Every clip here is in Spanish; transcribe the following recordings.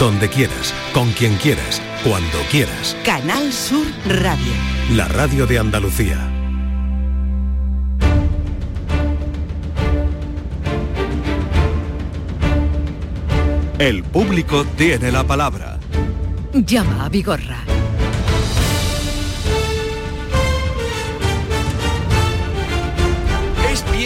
donde quieras, con quien quieras, cuando quieras. Canal Sur Radio. La radio de Andalucía. El público tiene la palabra. Llama a Vigorra.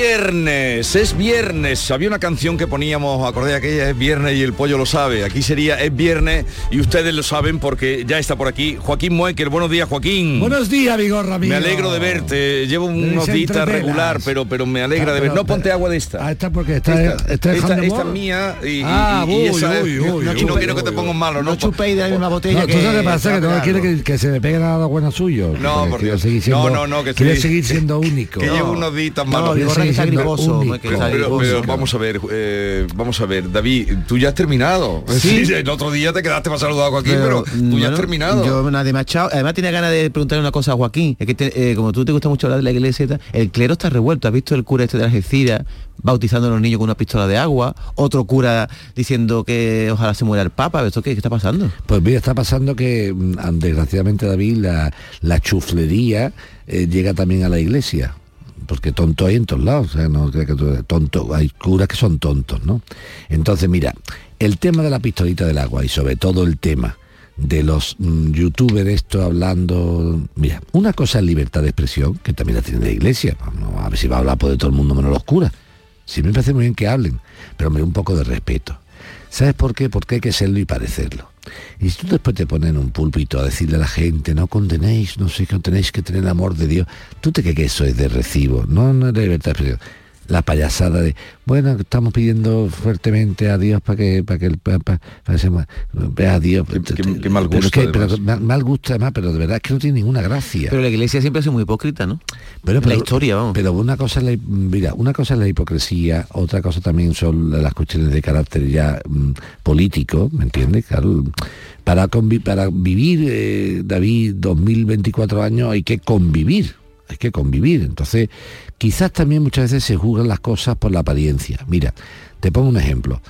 Viernes, es viernes. Había una canción que poníamos, acordé aquella, es viernes y el pollo lo sabe. Aquí sería es viernes y ustedes lo saben porque ya está por aquí Joaquín Muecker. Buenos días, Joaquín. Buenos días, Vigorra, amigo. Me alegro de verte. Llevo unos días regular, pero, pero me alegra Ah, de ver. No ponte agua de esta. Ah, esta porque está, Esta, es mía y, Ah, y uy, esa es- uy, uy, y uy, no quiero que te pongas malo, ¿no? No chupéis de la misma botella No, que... ¿tú sabes qué pasa? Que no Claro. quiere que, que se le pegue nada bueno suyo. No, Porque por quiere Dios. seguir siendo, No, no, no, que quiere sí. seguir siendo único. Que llevo unos días No, malos. Pero, vamos a ver, eh, vamos a ver, David, tú ya has terminado. Sí. el otro día te quedaste más saludado aquí, pero, tú ya has terminado. Yo nadie me ha echado. Además tenía ganas de preguntarle una cosa a Joaquín. Es que te- eh, como tú te gusta mucho hablar de la iglesia, y tal, el clero está revuelto. ¿Has visto el cura este de Algeciras bautizando a los niños con una pistola de agua? Otro cura diciendo que ojalá se muera el Papa. ¿Esto qué, qué está pasando? Pues mira, está pasando que mm, desgraciadamente David, la, la chuflería eh, llega también a la iglesia. Porque tonto hay en todos lados, no que tonto, hay curas que son tontos, ¿no? Entonces, mira, el tema de la pistolita del agua y sobre todo el tema de los mm, youtubers esto hablando, mira, una cosa es libertad de expresión, que también la tiene la iglesia, a ver si va a hablar por de todo el mundo menos los curas. Sí me parece muy bien que hablen, pero hombre, un poco de respeto. ¿Sabes por qué? Porque hay que serlo y parecerlo. Y si tú después te pones en un púlpito a decirle a la gente, no condenéis, no sé qué, tenéis que tener amor de Dios, tú te crees que eso es de recibo, no, no es de libertad de expresión. La payasada de, bueno, estamos pidiendo fuertemente a Dios para que, para que el Papa, vea a Dios. Qué- qué- qué mal Pero gusto, que- pero mal, mal gusto además, pero de verdad es que no tiene ninguna gracia. Pero la iglesia siempre ha sido muy hipócrita, ¿no? Pero, la historia, vamos. Pero una cosa es la, mira, una cosa es la hipocresía, otra cosa también son las cuestiones de carácter ya mm, político, ¿me entiendes? Claro, para, convi- para vivir, eh, David, 2024 años hay que convivir, hay que convivir. Entonces, quizás también muchas veces se juzgan las cosas por la apariencia. Mira, te pongo un ejemplo.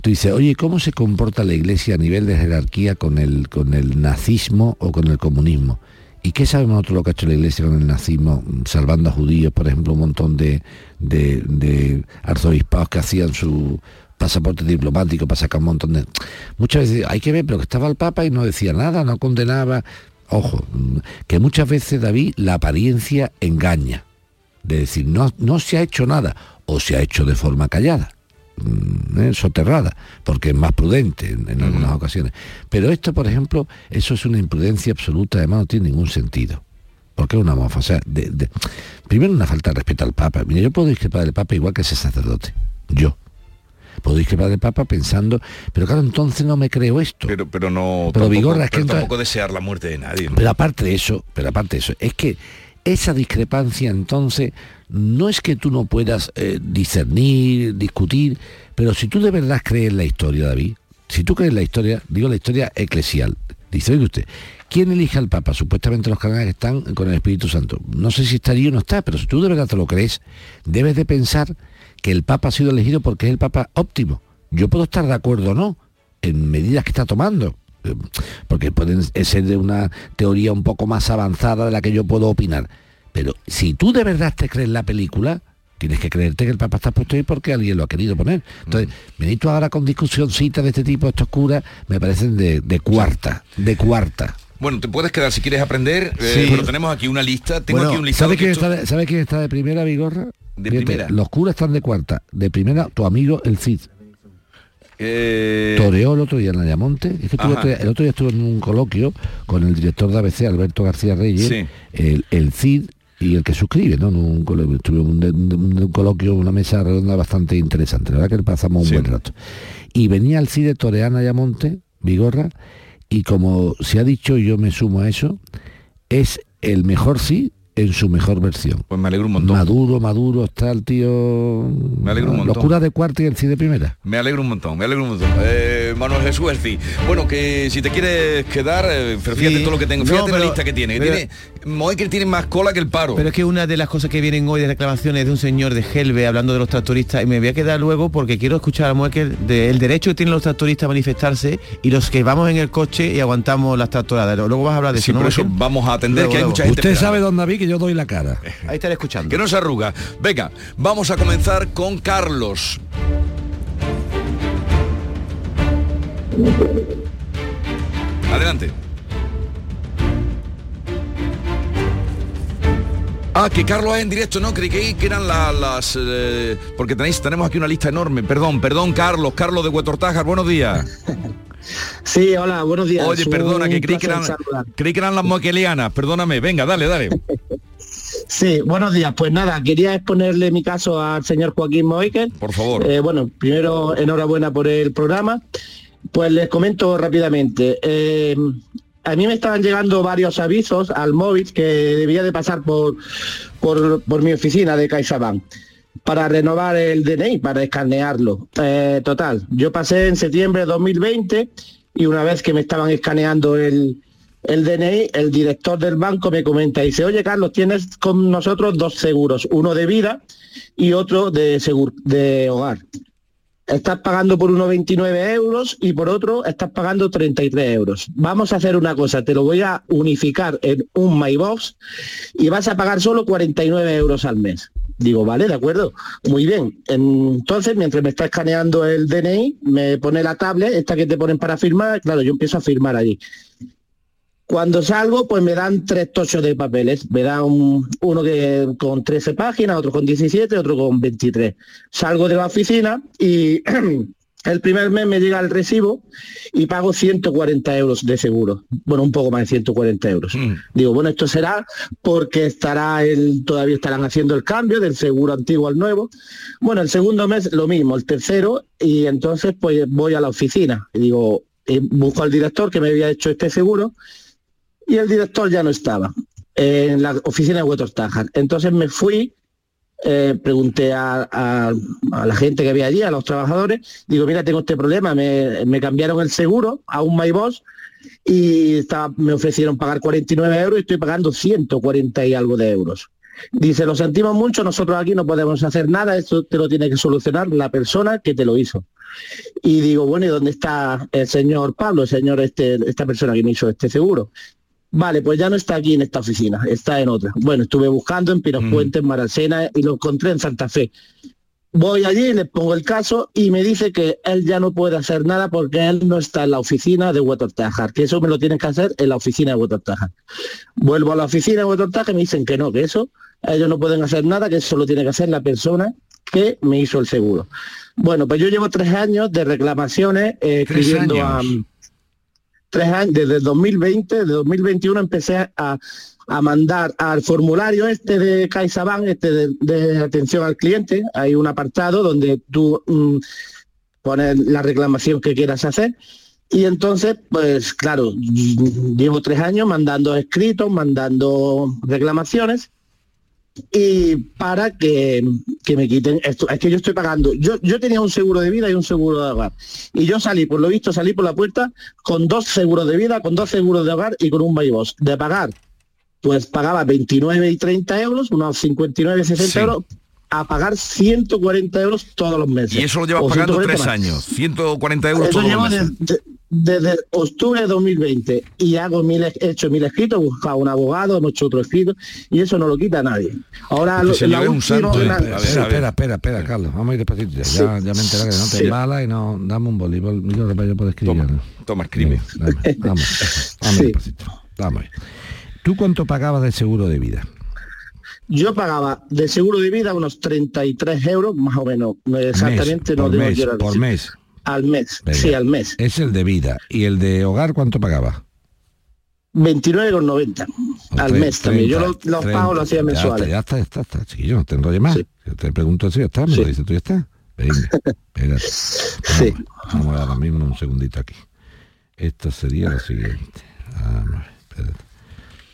Tú dices, oye, ¿cómo se comporta la iglesia a nivel de jerarquía con el, con el nazismo o con el comunismo? ¿Y qué sabemos nosotros lo que ha hecho la iglesia con el nazismo, salvando a judíos, por ejemplo, un montón de, de, de arzobispados que hacían su pasaporte diplomático para sacar un montón de... Muchas veces hay que ver, pero que estaba el Papa y no decía nada, no condenaba. Ojo, que muchas veces, David, la apariencia engaña. De decir, no, no se ha hecho nada, o se ha hecho de forma callada mm, ¿eh? soterrada, porque es más prudente en, en algunas ocasiones. Pero esto, por ejemplo, eso es una imprudencia absoluta, además no tiene ningún sentido. Porque es una mofa. O sea, de- de- primero una falta de respeto al Papa. Mira, yo puedo discrepar del Papa igual que ese sacerdote. Yo. Puedo discrepar del Papa pensando, pero claro, entonces no me creo esto. Pero, pero no Pero tampoco, Vigorra, es que entonces- tampoco desear la muerte de nadie. ¿no? Pero aparte de eso, pero aparte de eso, es que esa discrepancia entonces no es que tú no puedas eh, discernir, discutir, pero si tú de verdad crees en la historia, David, si tú crees en la historia, digo la historia eclesial, dice, oye usted, ¿quién elige al Papa? Supuestamente los canales están con el Espíritu Santo. No sé si estaría o no está, pero si tú de verdad te lo crees, debes de pensar que el Papa ha sido elegido porque es el Papa óptimo. Yo puedo estar de acuerdo o no en medidas que está tomando, eh, porque pueden ser de una teoría un poco más avanzada de la que yo puedo opinar. Pero si tú de verdad te crees la película, tienes que creerte que el Papa está puesto ahí porque alguien lo ha querido poner. Entonces, venir tú ahora con discusioncitas de este tipo, estos curas, me parecen de, de cuarta, de cuarta. Bueno, te puedes quedar si quieres aprender, eh, Sí. pero tenemos aquí una lista. Tengo Bueno, aquí un listado. ¿sabe quién, que esto- está de, ¿sabe quién está de primera, Vigorra? De Fíjate, primera. Los curas están de cuarta. De primera, tu amigo el Cid. Eh, Toreó el otro día en Ayamonte. Es que Ajá. otro día- el otro día estuve en un coloquio con el director de ABC, Alberto García Reyes, Sí. el, el CID y el que suscribe, ¿no? Un, estuve un, un- un coloquio, una mesa redonda bastante interesante. La verdad que pasamos un Sí. buen rato. Y venía el CID de Toreana Ayamonte, Vigorra, y como se ha dicho, y yo me sumo a eso, es el mejor CID en su mejor versión. Pues me alegro un montón. Maduro, Maduro, está el tío... Me alegro un montón. Los curas de cuarta y el CID de primera. Me alegro un montón, me alegro un montón. Eh, Manuel Jesús Elci. Bueno, que si te quieres quedar, eh, pero fíjate Sí. todo lo que tengo. No, Fíjate la pero- lista que tiene. que pero- tiene Moekel tiene más cola que el paro. Pero es que una de las cosas que vienen hoy de reclamaciones de un señor de Helve hablando de los tractoristas, y me voy a quedar luego porque quiero escuchar a Moekel del derecho que tienen los tractoristas a manifestarse y los que vamos en el coche y aguantamos las tractoradas. Luego vas a hablar de Sí, eso, ¿no, por eso vamos a atender Luego, que hay luego. mucha gente Usted sabe, don David, que yo doy la cara. Ahí estaré escuchando. Que no se arruga. Venga, vamos a comenzar con Carlos. Adelante. Ah, que Carlos es en directo, no, creí que, eran la- las... eh, porque tenéis, tenemos aquí una lista enorme. Perdón, perdón, Carlos, Carlos de Huetortájar, buenos días. Sí, hola, buenos días. Oye, perdona, que creí que, eran, creí que eran las moquelianas, perdóname, venga, dale, dale. Sí, buenos días. Pues nada, quería exponerle mi caso al señor Joaquín Moikel. Por favor. Eh, bueno, primero, enhorabuena por el programa. Pues les comento rápidamente. Eh, a mí me estaban llegando varios avisos al móvil que debía de pasar por, por, mi oficina de CaixaBank para renovar el DNI, para escanearlo. Eh, total, yo pasé en septiembre de 2020 y una vez que me estaban escaneando el, el DNI, el director del banco me comenta y dice, oye Carlos, tienes con nosotros dos seguros, uno de vida y otro de, segur- de hogar. Estás pagando por uno 29 euros y por otro estás pagando 33 euros. Vamos a hacer una cosa, te lo voy a unificar en un MyBox y vas a pagar solo 49 euros al mes. Digo, vale, de acuerdo. Muy bien. Entonces, mientras me está escaneando el DNI, me pone la tablet, esta que te ponen para firmar, claro, yo empiezo a firmar allí. Cuando salgo, pues me dan tres tochos de papeles. Me dan un- uno que con 13 páginas, otro con 17, otro con 23. Salgo de la oficina y el primer mes me llega el recibo y pago 140 euros de seguro. Bueno, un poco más de 140 euros. Mm. Digo, bueno, esto será porque estará el, todavía estarán haciendo el cambio del seguro antiguo al nuevo. Bueno, el segundo mes lo mismo, el tercero, y entonces pues voy a la oficina y digo, eh, busco al director que me había hecho este seguro y el director ya no estaba en la oficina de Huetortájar. Entonces me fui, eh, pregunté a, la gente que había allí, a los trabajadores, digo, mira, tengo este problema, me, cambiaron el seguro a un MyBoss y me ofrecieron pagar 49 euros y estoy pagando 140 y algo de euros. Dice, lo sentimos mucho, nosotros aquí no podemos hacer nada, esto te lo tiene que solucionar la persona que te lo hizo. Y digo, bueno, ¿y dónde está el señor Pablo, el señor este, esta persona que me hizo este seguro? Vale, pues ya no está aquí en esta oficina, está en otra. Bueno, estuve buscando en Pinos Mm. Puentes, en Maracena y lo encontré en Santa Fe. Voy allí, le pongo el caso y me dice que él ya no puede hacer nada porque él no está en la oficina de Huetortájar, que eso me lo tienen que hacer en la oficina de Huetortájar. Vuelvo a la oficina de Huetortájar y me dicen que no, que eso ellos no pueden hacer nada, que eso lo tiene que hacer la persona que me hizo el seguro. Bueno, pues yo llevo tres años de reclamaciones eh, escribiendo años. a tres años, desde el 2020, desde 2021 empecé a, a mandar al formulario este de CaixaBank, este de, de atención al cliente, hay un apartado donde tú mm, pones la reclamación que quieras hacer. Y entonces, pues claro, mm, llevo tres años mandando escritos, mandando reclamaciones y para que, que me quiten esto. Es que yo estoy pagando. Yo, yo tenía un seguro de vida y un seguro de hogar. Y yo salí, por lo visto, salí por la puerta con dos seguros de vida, con dos seguros de hogar y con un Baibos. De pagar, pues pagaba 29 y 30 euros, unos 59 y 60 Sí. euros, a pagar 140 euros todos los meses. Y eso lo llevas pagando 140 tres más. años, 140 euros Eso todos llevo los meses. desde, desde octubre de 2020 y hago mil, he hecho mil escritos, he buscado un abogado, hemos hecho otro escrito y eso no lo quita nadie. Ahora lo- señor la un santo, ¿eh? la- A ver, espera, espera, espera, espera, Carlos. Vamos a ir despacito. Ya, Sí. ya, ya me enteré que no te Sí. embalas y no dame un bolívar yo para yo poder escribir. Toma, ¿no? toma, escribe. Dame, vamos, vamos Sí. despacito. Vamos. ¿Tú cuánto pagabas de seguro de vida? Yo pagaba de seguro de vida unos 33 euros, más o menos, no exactamente Mes, no debo mes, por mes. Al mes, Venga. sí, al mes. Es el de vida. ¿Y el de hogar cuánto pagabas? 29,90 al Tre- mes también. Yo 30, los, los 30. pagos los hacía mensuales. ya está, ya está, está, chiquillo, no te enrolles más. Sí. Yo te pregunto si ya está, me Sí. lo dices tú ya está. Venga, espérate. Sí. Vamos, vamos ahora mismo un segundito aquí. Esto sería lo siguiente. Vamos espérate.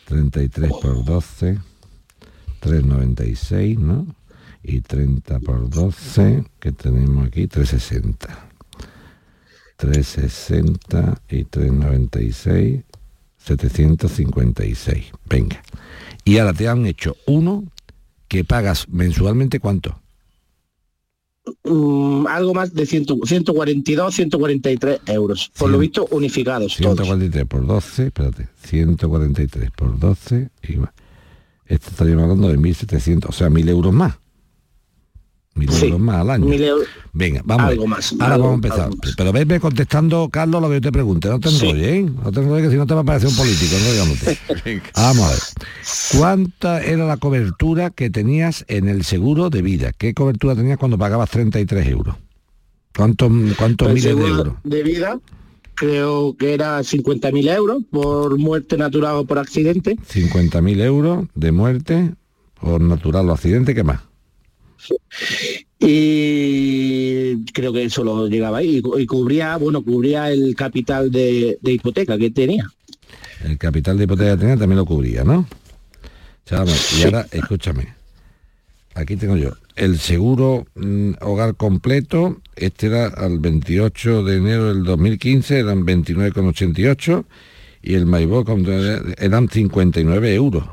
33 por 12, 3,96, ¿no? Y 30 por 12, que tenemos aquí, 360. 360 y 396, 756. Venga. Y ahora te han hecho uno que pagas mensualmente cuánto? Mm, algo más de 100 142, 143 euros. Por lo Cien- visto, unificados todos. 143 por 12, espérate, 143 por 12 y va. Esto estaríamos hablando de 1.700, o sea, 1.000 euros más. 1.000 Sí, euros más al año. euros. Venga, vamos. Algo más, Ahora algo- vamos a empezar. Pero venme contestando, Carlos, lo que yo te pregunte. No te Sí. enrolles, ¿eh? No te enrolles, que si no te va a parecer un político. Vamos a ver. ¿Cuánta era la cobertura que tenías en el seguro de vida? ¿Qué cobertura tenías cuando pagabas 33 euros? ¿Cuántos, cuántos El miles de euros? de vida creo que era 50.000 euros por muerte natural o por accidente. 50.000 euros de muerte por natural o accidente, ¿qué más? Y creo que eso lo llegaba ahí. Y, cu- y cubría, bueno, cubría el capital de, de hipoteca que tenía. El capital de hipoteca que tenía también lo cubría, ¿no? Vamos, y ahora, escúchame. Aquí tengo yo. El seguro mm, hogar completo, este era al 28 de enero del 2015, eran 29,88 y el Maibor eran 59 euros.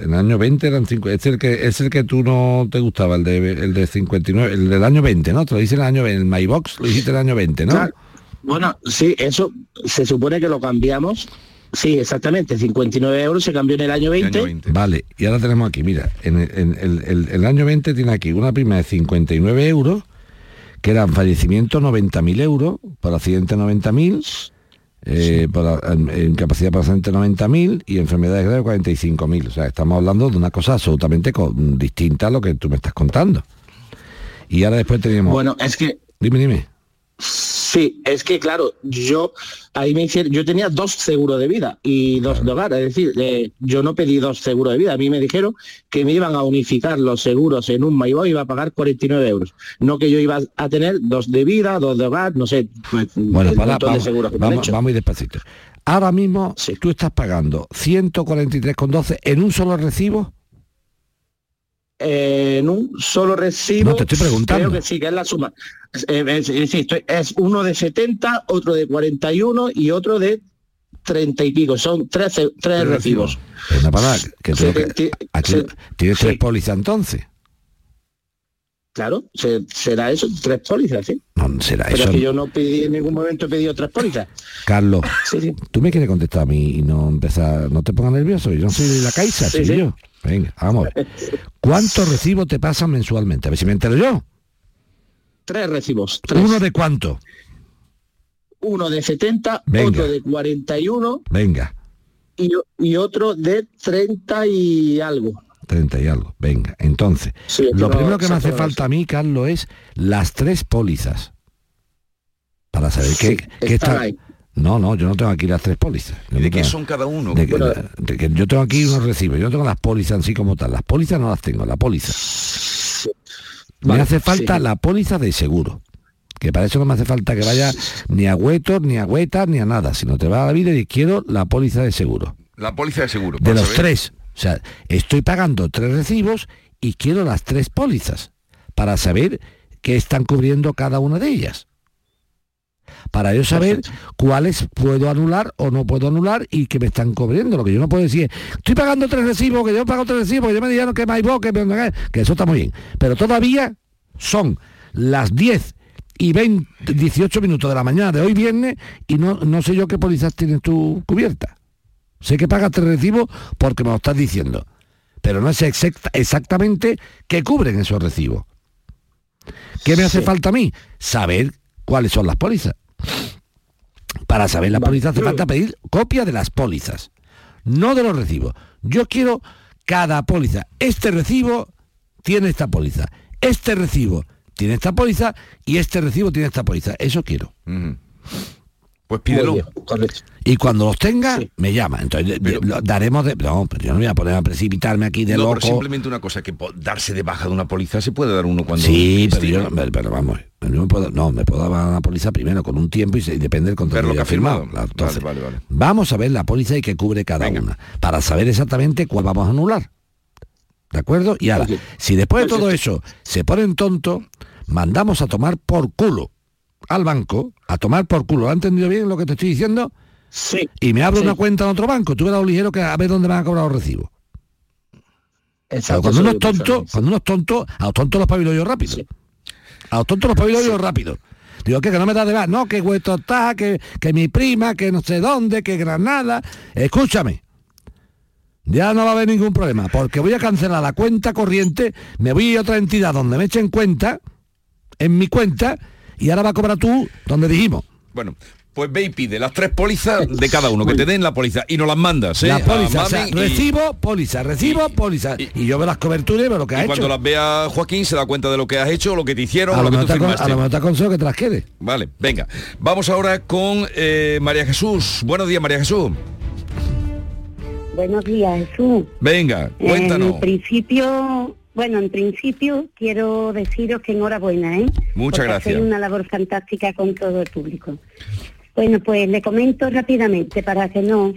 En el año 20 eran 5, este es el que es el que tú no te gustaba, el de el de 59, el del año 20, ¿no? Te lo dice en el año 20, el MyBox lo hiciste en el año 20, ¿no? Claro. Bueno, sí, eso se supone que lo cambiamos. Sí, exactamente. 59 euros se cambió en el año 20. Año 20. Vale, y ahora tenemos aquí, mira, en el, en el- el- el año 20 tiene aquí una prima de 59 euros, que eran fallecimiento 90.000 euros, por accidente 90.000, eh, por a- en- incapacidad por accidente 90.000 y enfermedades graves 45.000. O sea, estamos hablando de una cosa absolutamente distinta a lo que tú me estás contando. Y ahora después teníamos... Bueno, es que dime, dime. Sí, es que claro, yo ahí me hicieron, yo tenía dos seguros de vida y dos de hogar, es decir, eh, yo no pedí dos seguros de vida, a mí me dijeron que me iban a unificar los seguros en un Maibó y iba a pagar 49 euros, no que yo iba a tener dos de vida, dos de hogar, no sé, pues, Bueno, el para, montón de vamos, seguros que vamos, vamos ir despacito. Ahora mismo Sí. tú estás pagando 143,12 en un solo recibo. Eh, en un solo recibo. No, te estoy preguntando. Creo que sí, que es la suma. Eh, es, es uno de 70, otro de 41 y otro de 30 y pico. Son tres, tres, recibos. recibos. Pero una palabra, que Se- lo que- ti- aquí se- tienes sí. tres pólizas entonces. Claro, se- será eso, tres pólizas, sí. No, será Pero eso. es que yo no pedí, en ningún momento he pedido tres pólizas. Carlos, Sí, sí. tú me quieres contestar a mí y no empezar, no te pongas nervioso, yo no soy de la Caixa, soy yo. Venga, vamos a ver. ¿Cuántos recibos te pasan mensualmente? A ver si me entero yo. Tres recibos. Tres. ¿Uno de cuánto? Uno de 70, Venga. otro de 41 Venga, y, y otro de 30 y algo. 30 y algo. Venga, entonces, Sí, lo primero que me hace falta a mí, Carlos, es las tres pólizas. Para saber qué, Sí, qué está... ahí. No, no, yo no tengo aquí las tres pólizas. Yo ¿Y de no qué tengo- son cada uno? de que, Bueno. de que yo tengo aquí unos recibos, yo no tengo las pólizas así como tal. Las pólizas no las tengo, la póliza. Me hace falta sí. la póliza de seguro. Que para eso no me hace falta que vaya ni a huetos, ni a huetas, ni a nada, sino te va a la vida y quiero la póliza de seguro. La póliza de seguro. De los saber- tres. O sea, estoy pagando tres recibos y quiero las tres pólizas para saber qué están cubriendo cada una de ellas. Para yo saber cuáles puedo anular o no puedo anular y que me están cubriendo. Lo que yo no puedo decir es, estoy pagando tres recibos, que yo pago tres recibos, que yo me dijeron que MyBox, que, me- que eso está muy bien. Pero todavía son las 10 y 20, 18 minutos de la mañana de hoy viernes y no, no sé yo qué pólizas tienes tú cubierta. Sé que pagas tres recibos porque me lo estás diciendo, pero no sé exacta- exactamente qué cubren esos recibos. ¿Qué me hace falta a mí? Saber cuáles son las pólizas. Para saber las Vale. pólizas hace falta pedir copia de las pólizas, no de los recibos. Yo quiero cada póliza. Este recibo tiene esta póliza. Este recibo tiene esta póliza y este recibo tiene esta póliza. Eso quiero. Pues pídelo. Bien. Y cuando los tenga, Sí. me llama. Entonces Pero- lo daremos de. No, pero yo no me voy a poner a precipitarme aquí de no, loco. pero simplemente una cosa, que darse de baja de una póliza se puede dar uno cuando... Sí, pero yo pero vamos, yo no me puedo, no, me puedo dar una póliza primero con un tiempo y, se- y depende del contrato Ver lo que ha firmado. Entonces, Vale, vale, vale. Vamos a ver la póliza y que cubre cada Venga. una, para saber exactamente cuál vamos a anular. ¿De acuerdo? Y ahora, si después de todo eso se ponen tontos, mandamos a tomar por culo al banco, a tomar por culo. ¿Lo ha entendido bien lo que te estoy diciendo? Sí. y me abro Sí. una cuenta en otro banco, tú verás lo ligero que a ver dónde van a cobrar los recibos. Pero Exacto, cuando uno es tonto, cuando uno es tonto, a los tontos los pabilo yo rápido. Sí. A los tontos los pabilo yo rápido. Digo, ¿qué? Que no me da de más, no, que vuestro está, que, que mi prima, que no sé dónde, que Granada. Escúchame. Ya no va a haber ningún problema, porque voy a cancelar la cuenta corriente, me voy a otra entidad donde me echen cuenta, en mi cuenta, y ahora va a cobrar tú donde dijimos. Bueno, pues ve y pide las tres pólizas de cada uno, que te den la póliza y nos las mandas, ¿eh? La a póliza, o sea, mami y- recibo, póliza, recibo, y- póliza. y- Y, yo veo las coberturas y veo lo que ha y hecho. cuando las vea Joaquín se da cuenta de lo que has hecho, lo que te hicieron, a o lo lo que mejor tú a lo mejor te aconsejo que te las quede. Vale, venga. Vamos ahora con eh, María Jesús. Buenos días, María Jesús. Buenos días, Jesús. Venga, cuéntanos. En principio, bueno, en principio quiero deciros que enhorabuena, ¿eh? Muchas Porque gracias. hacéis una labor fantástica con todo el público. Bueno, pues le comento rápidamente para que no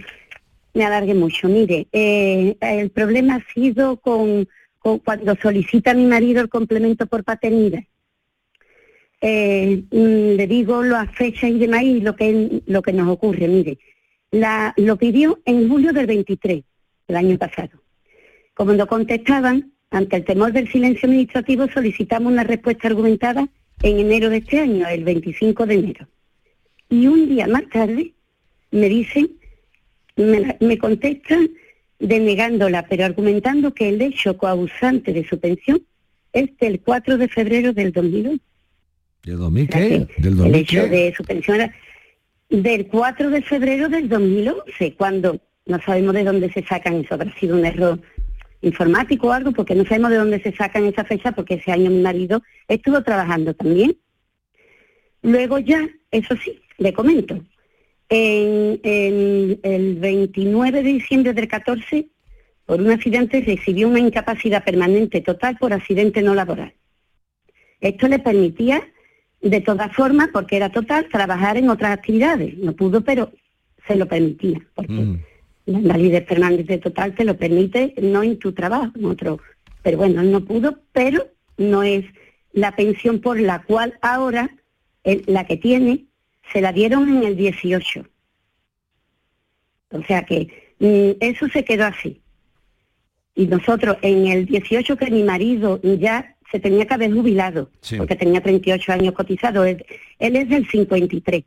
me alargue mucho. Mire, eh, el problema ha sido con, con cuando solicita mi marido el complemento por paternidad. Eh, mm, le digo las fechas y demás y lo que, lo que nos ocurre. Mire, la, lo pidió en julio del 23, el año pasado. Como no contestaban, ante el temor del silencio administrativo, solicitamos una respuesta argumentada en enero de este año, el 25 de enero. Y un día más tarde me dicen, me, me contestan denegándola, pero argumentando que el hecho coabusante de su pensión es del 4 de febrero del 2001. ¿Del 2000 O sea qué? ¿Del el 2000 hecho qué? de su pensión era del 4 de febrero del 2011, cuando no sabemos de dónde se sacan eso, habrá sido un error informático o algo, porque no sabemos de dónde se sacan esa fecha, porque ese año mi marido estuvo trabajando también. Luego ya, eso sí, le comento, en, el 29 de diciembre del 14, por un accidente recibió una incapacidad permanente total por accidente no laboral. Esto le permitía, de todas formas, porque era total, trabajar en otras actividades. No pudo, pero se lo permitía, porque Mm. La invalidez permanente total te lo permite, no en tu trabajo, en otro. Pero bueno, él no pudo, pero no es la pensión por la cual ahora él- la que tiene se la dieron en el 18. O sea que mm, eso se quedó así. Y nosotros en el 18 que mi marido ya se tenía que haber jubilado, Sí. porque tenía 38 años cotizado, él, él es del 53.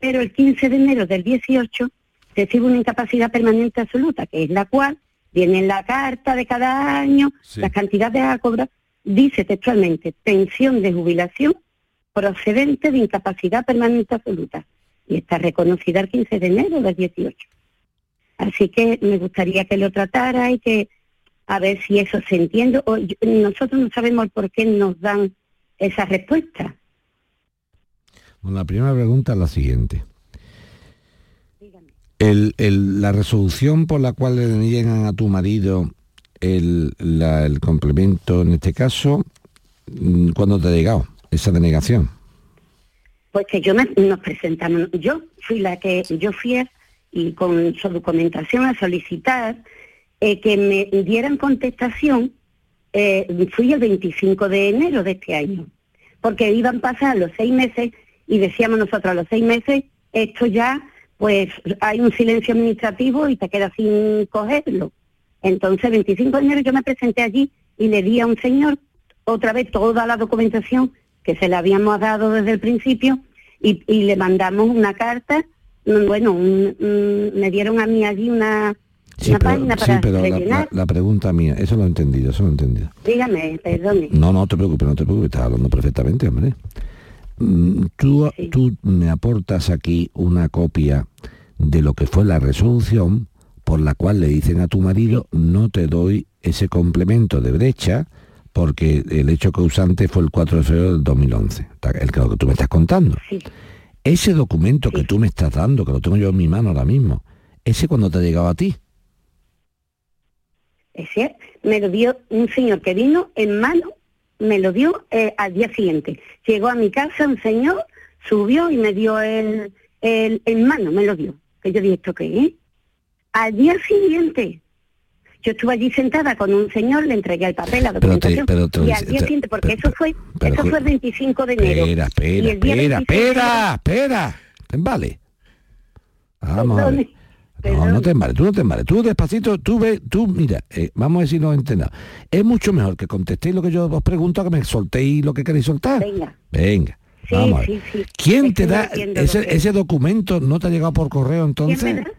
Pero el 15 de enero del 18 recibe una incapacidad permanente absoluta, que es la cual viene en la carta de cada año, Sí. las cantidades a cobrar, dice textualmente, pensión de jubilación procedente de incapacidad permanente absoluta. Y está reconocida el 15 de enero del 18. Así que me gustaría que lo tratara y que a ver si eso se entiende. O yo- nosotros no sabemos por qué nos dan esa respuesta. Bueno, la primera pregunta es la siguiente. El- la resolución por la cual le deniegan a tu marido el, el complemento, en este caso, mm, ¿cuándo te ha llegado esa denegación? Pues que yo me, nos presentamos, yo fui la que, yo fui y con su documentación a solicitar eh, que me dieran contestación, eh, fui el 25 de enero de este año, porque iban a pasar los seis meses y decíamos nosotros a los seis meses, esto ya, pues hay un silencio administrativo y te quedas sin cogerlo. Entonces, el 25 de enero yo me presenté allí y le di a un señor otra vez toda la documentación que se le habíamos dado desde el principio y, y le mandamos una carta, mm, bueno, un- un- me dieron a mí allí una, una página sí, para pero la, la- la pregunta mía, eso lo he entendido, eso lo he entendido. Dígame, perdone. No, no te preocupes, no te preocupes, estás hablando perfectamente, hombre. Mm, Tú, Sí. tú me aportas aquí una copia de lo que fue la resolución por la cual le dicen a tu marido no te doy ese complemento de brecha porque el hecho causante fue el 4 de febrero del 2011, ta- el que tú me estás contando. Sí, Ese documento que tú me estás dando, que lo tengo yo en mi mano ahora mismo, ese cuando te ha llegado a ti. es cierto. Me lo dio un señor que vino en mano, me lo dio eh, al día siguiente. Llegó a mi casa un señor, subió y me dio el, el en mano, me lo dio. Que yo dije, ¿esto qué es? Al día siguiente, yo estuve allí sentada con un señor, le entregué el papel, la Pero te- documentación, pero te- y al día te- siguiente, porque pero- eso fue, eso fue el 25 de enero. Espera, espera, espera, 26 de espera, espera. Vale. Vamos a ver. No, no te embales, tú no te embales. Tú despacito, tú ve, tú, mira, eh, vamos a decir no entendamos. Es mucho mejor que contestéis lo que yo os pregunto a que me soltéis lo que queréis soltar. Venga. Venga. Sí, vamos a ver. sí, sí. ¿Quién te da ese, que- ese documento? ¿No te ha llegado por correo ¿Quién me entonces? da?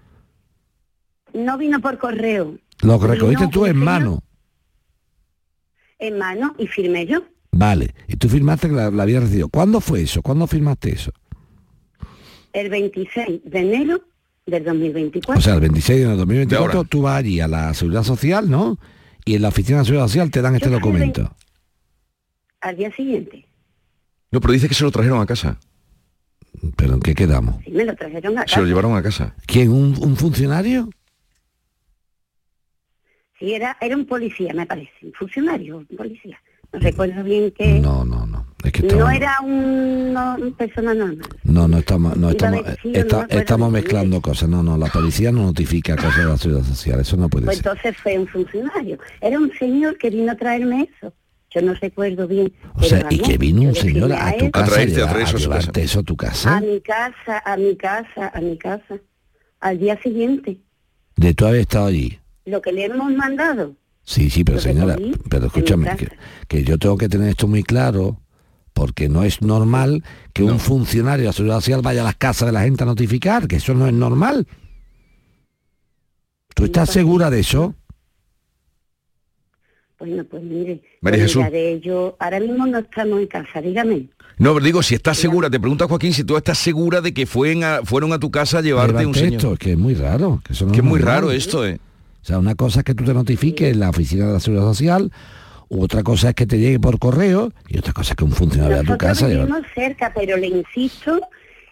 No vino por correo. Lo que recogiste tú en señor mano. En mano y firmé yo. Vale. Y tú firmaste que la, la habías recibido. ¿Cuándo fue eso? ¿Cuándo firmaste eso? El 26 de enero del 2024. O sea, el 26 de enero de De 2024 ahora. tú vas allí a la Seguridad Social, ¿no? Y en la oficina de Seguridad Social te dan este Yo documento. Al día siguiente. No, pero dice que se lo trajeron a casa. ¿Pero en qué quedamos? Sí, me lo trajeron a Se lo casa. llevaron a casa. ¿Quién? ¿Un, un funcionario? Sí, era, era un policía, me parece. Un funcionario, un policía. No recuerdo bien que... No, no, no. Es que No estamos, era un, no, una persona normal. no, no estamos, no estamos, no acuerdo estamos bien. mezclando cosas. No, no, la policía no notifica cosas de la Seguridad Social. Eso no puede Pues ser. entonces fue un funcionario. Era un señor que vino a traerme eso. Yo no recuerdo bien. O sea, y que vino un señor a tu él, casa a, traerte, a traer a a llevarte casa. eso a tu A casa. mi casa, a mi casa, a mi casa. Al día siguiente. De tú haber estado allí. Lo que le hemos mandado. Sí, sí, pero señora, pero escúchame, que, que yo tengo que tener esto muy claro, porque no es normal que un funcionario de la Seguridad Social vaya a las casas de la gente a notificar, que eso no es normal. ¿Tú estás segura de eso? Bueno, pues mire, María pues Jesús. miraré yo. Ahora mismo no estamos en casa, dígame. No, pero digo, si estás segura, te pregunta Joaquín si tú estás segura de que fueron a, fueron a tu casa a llevarte un señor. esto, que es muy raro. Que, eso no Que es muy raro esto, ¿eh? O sea, una cosa es que tú te notifiques en la oficina de la Seguridad Social, otra cosa es que te llegue por correo, y otra cosa es que un funcionario vaya a tu Nosotros casa. lleva- vivimos cerca, pero le insisto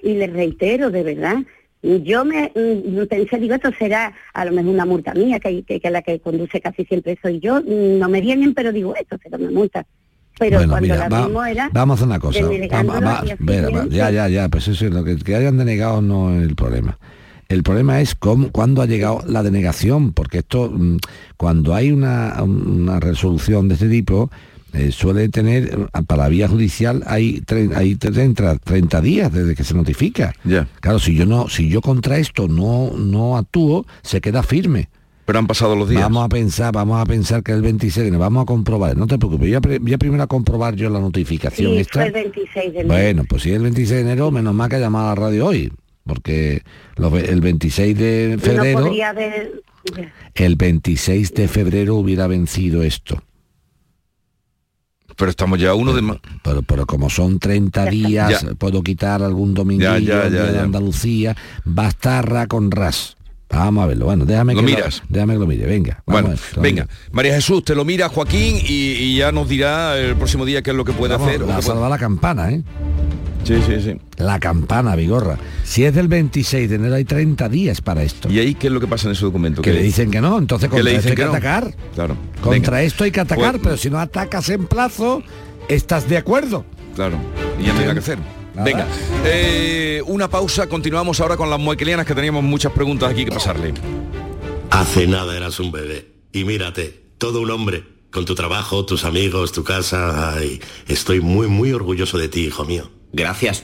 y le reitero, de verdad. Yo me mm, pensé, digo, esto será a lo mejor una multa mía, que, que, que la que conduce casi siempre soy yo. Mm, No me vienen, pero digo, esto será una multa. Pero bueno, cuando mira, la va- era... vamos a hacer una cosa. Vamos, va- vera, va- ya, ya, ya, pues eso es lo que, que hayan denegado no es el problema. El problema es cómo, cuándo ha llegado la denegación, porque esto, mm, cuando hay una, una resolución de este tipo, eh, suele tener, para la vía judicial hay, tre- hay 30, 30 días desde que se notifica. Ya. Claro, si yo no, si yo contra esto no, no actúo, se queda firme. Pero han pasado los días. Vamos a pensar, vamos a pensar que el 26 de enero, vamos a comprobar, no te preocupes, voy a, pre- voy a primero a comprobar yo la notificación Sí, esta. fue el 26 de enero. Bueno, pues si es el 26 de enero, menos mal que ha llamado a la radio hoy, porque los el 26 de no febrero, podría haber... el 26 de febrero hubiera vencido esto. Pero estamos ya uno de más. Pero, pero como son 30 días, Ya. puedo quitar algún domingo de ya. Andalucía, bastarra con ras. Vamos a verlo. Bueno, déjame Lo que miras. déjame que lo mire. Venga. Bueno, ver, lo venga. María Jesús, te lo mira Joaquín y, y ya nos dirá el próximo día qué es lo que puede Vamos, hacer. la campana, ¿eh? Sí, sí, sí. La campana, Vigorra. Si es del 26 de enero hay 30 días para esto. ¿Y ahí qué es lo que pasa en ese documento? Que ¿Qué- le dicen que no, entonces contra le esto hay que, que no? atacar. Claro. Contra Venga. esto hay que atacar, Pues- pero si no atacas en plazo, estás de acuerdo. Claro. Y ya no hay nada que hacer. Nada. Venga, eh, una pausa, continuamos ahora con las muequelianas que teníamos muchas preguntas aquí que pasarle. Hace nada eras un bebé. Y mírate, todo un hombre. Con tu trabajo, tus amigos, tu casa. Ay, estoy muy, muy orgulloso de ti, hijo mío. Gracias.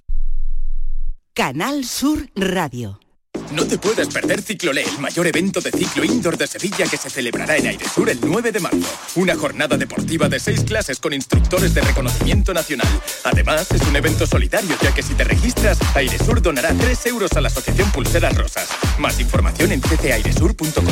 Canal Sur Radio. No te puedes perder Ciclolé, el mayor evento de ciclo indoor de Sevilla que se celebrará en Airesur el 9 de marzo. Una jornada deportiva de seis clases con instructores de reconocimiento nacional. Además, es un evento solidario, ya que si te registras, Airesur donará 3 euros a la Asociación Pulseras Rosas. Más información en ccairesur.com.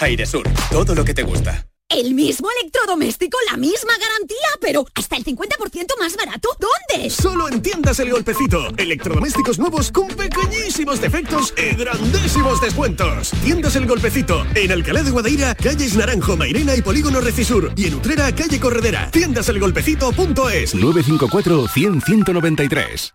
Airesur, todo lo que te gusta. El mismo electrodoméstico, la misma garantía, pero hasta el 50% más barato. ¿Dónde? Solo en tiendas El Golpecito. Electrodomésticos nuevos con pequeñísimos defectos y grandísimos descuentos. Tiendas El Golpecito. En Alcalá de Guadaira, calles Naranjo, Mairena y Polígono Recisur. Y en Utrera, calle Corredera. Tiendaselgolpecito.es 954 100 193.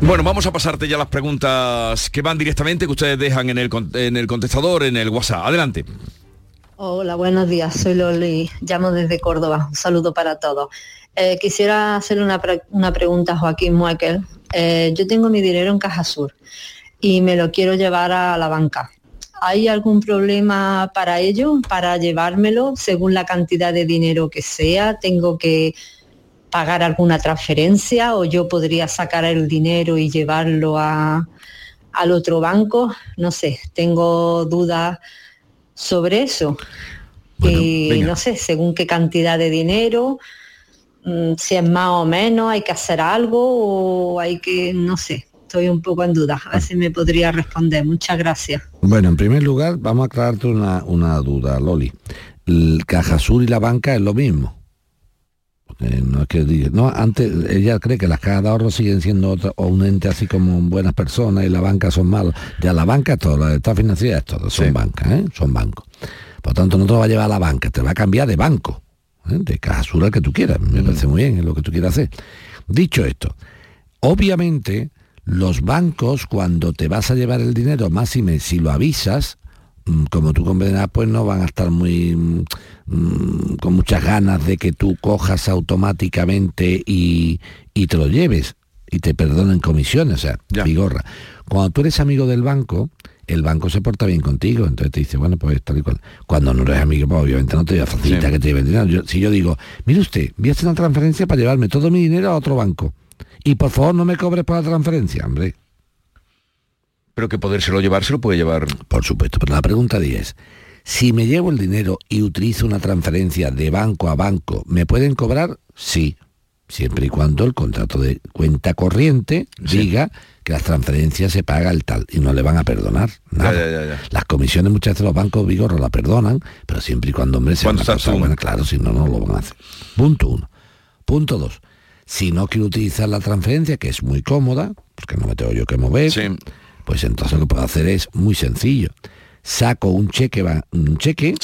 Bueno, vamos a pasarte ya las preguntas que van directamente, que ustedes dejan en el, en el contestador, en el WhatsApp. Adelante. Hola, buenos días. Soy Loli, llamo desde Córdoba. Un saludo para todos. Eh, quisiera hacerle una, una pregunta a Joaquín Muekel. Eh, yo tengo mi dinero en Caja Sur y me lo quiero llevar a la banca. ¿Hay algún problema para ello, para llevármelo según la cantidad de dinero que sea? ¿Tengo que pagar alguna transferencia o yo podría sacar el dinero y llevarlo a, al otro banco? No sé, tengo dudas sobre eso. y venga. no sé, según qué cantidad de dinero, mm, si es más o menos, hay que hacer algo o hay que, no sé, estoy un poco en duda. A ver si me podría responder. Muchas gracias. Bueno, en primer lugar, vamos a aclararte una, una duda, Loli. El Caja Sur y la banca es lo mismo. Eh, no es que diga- no, antes ella cree que las cajas de ahorro siguen siendo otra- o un ente así como buenas personas y la banca son malos. Ya la banca es todo, la de esta financiera es todo, son bancas, ¿eh? son bancos. Por tanto, no te va a llevar a la banca, te va a cambiar de banco, ¿eh? de Caja Sur al que tú quieras. Me parece muy bien, es lo que tú quieras hacer. Dicho esto, obviamente los bancos cuando te vas a llevar el dinero, máxime si lo avisas, mm, como tú comprenderás, pues no van a estar muy mm, mm, con muchas ganas de que tú cojas automáticamente y, y te lo lleves y te perdonen comisiones, o sea, bigorra. Cuando tú eres amigo del banco, el banco se porta bien contigo, entonces te dice, bueno, pues tal y cual. Cuando no eres amigo, pues obviamente no te va a facilitar Sí. que te lleve el dinero. Yo- si yo digo, mire usted, voy a hacer una transferencia para llevarme todo mi dinero a otro banco. Y por favor no me cobres por la transferencia, hombre. Pero que podérselo llevar, se lo puede llevar. Por supuesto, pero la pregunta 10. Si me llevo el dinero y utilizo una transferencia de banco a banco, ¿me pueden cobrar? Sí, siempre y cuando el contrato de cuenta corriente diga que las transferencias se paga el tal y no le van a perdonar nada. Ya, ya, ya. Las comisiones muchas veces los bancos vigorros la perdonan, pero siempre y cuando hombre sea ¿Cuándo una cosa tú? buena, claro, si no, no lo van a hacer. Punto uno. Punto dos. Si no quiero utilizar la transferencia, que es muy cómoda, porque no me tengo yo que mover, pues entonces lo que puedo hacer es muy sencillo. Saco un cheque, va- un cheque,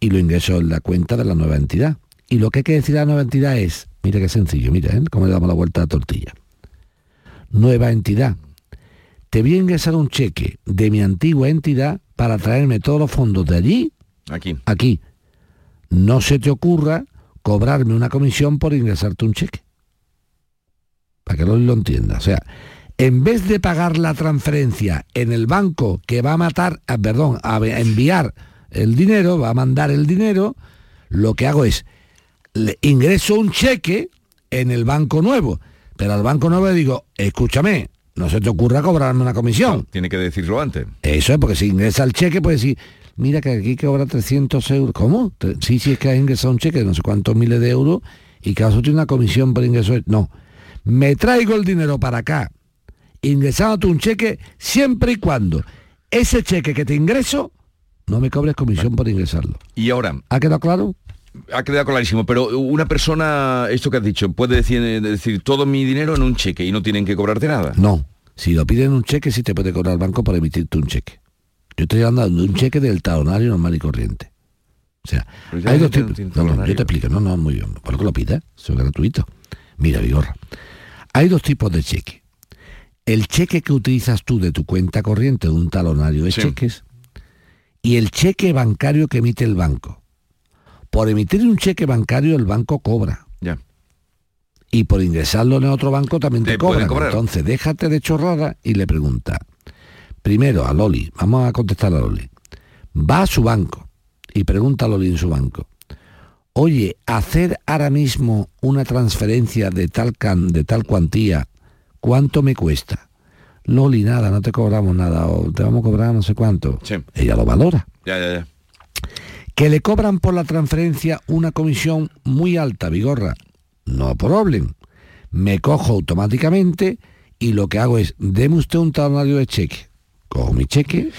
y lo ingreso en la cuenta de la nueva entidad. Y lo que hay que decir a la nueva entidad es, mira qué sencillo, mira, ¿eh? cómo le damos la vuelta a la tortilla. Nueva entidad. Te voy a ingresar un cheque de mi antigua entidad para traerme todos los fondos de allí Aquí. aquí. No se te ocurra cobrarme una comisión por ingresarte un cheque. Para que lo, lo entienda. O sea, en vez de pagar la transferencia en el banco que va a matar, ah, perdón, a enviar el dinero, va a mandar el dinero, lo que hago es, le ingreso un cheque en el banco nuevo. Pero al banco nuevo le digo, escúchame, no se te ocurra cobrarme una comisión. Tiene que decirlo antes. Eso es porque si ingresa el cheque puede decir, mira que aquí cobra 300 euros. ¿Cómo? Sí, sí, es que has ingresado un cheque de no sé cuántos miles de euros y uno tiene una comisión por ingreso. No, me traigo el dinero para acá, ingresándote un cheque siempre y cuando ese cheque que te ingreso no me cobres comisión por ingresarlo. Y ahora, ¿Ha quedado claro? ha quedado clarísimo, pero una persona, esto que has dicho, puede decir, decir todo mi dinero en un cheque y no tienen que cobrarte nada. No, si lo piden un cheque sí te puede cobrar el banco por emitirte un cheque. Yo estoy hablando de un cheque del talonario normal y corriente. O sea, hay dos tipos. No, no, yo te explico, no, no, muy bien. ¿Por qué lo pides? Eso es gratuito. Mira, Vigorra. Hay dos tipos de cheque. El cheque que utilizas tú de tu cuenta corriente de un talonario de cheques y el cheque bancario que emite el banco. Por emitir un cheque bancario el banco cobra. Ya. Y por ingresarlo en otro banco también te, Te cobrar. Entonces déjate de chorrada y le pregunta. Primero a Loli, vamos a contestar a Loli. Va a su banco y pregunta a Loli en su banco, oye, hacer ahora mismo una transferencia de tal, can, de tal cuantía, ¿cuánto me cuesta? Loli, nada, no te cobramos nada, o te vamos a cobrar no sé cuánto. Ella lo valora. Ya, ya, ya. Que le cobran por la transferencia una comisión muy alta, Vigorra. No problem. Me cojo automáticamente y lo que hago es, deme usted un talonario de cheque. Cojo mi cheque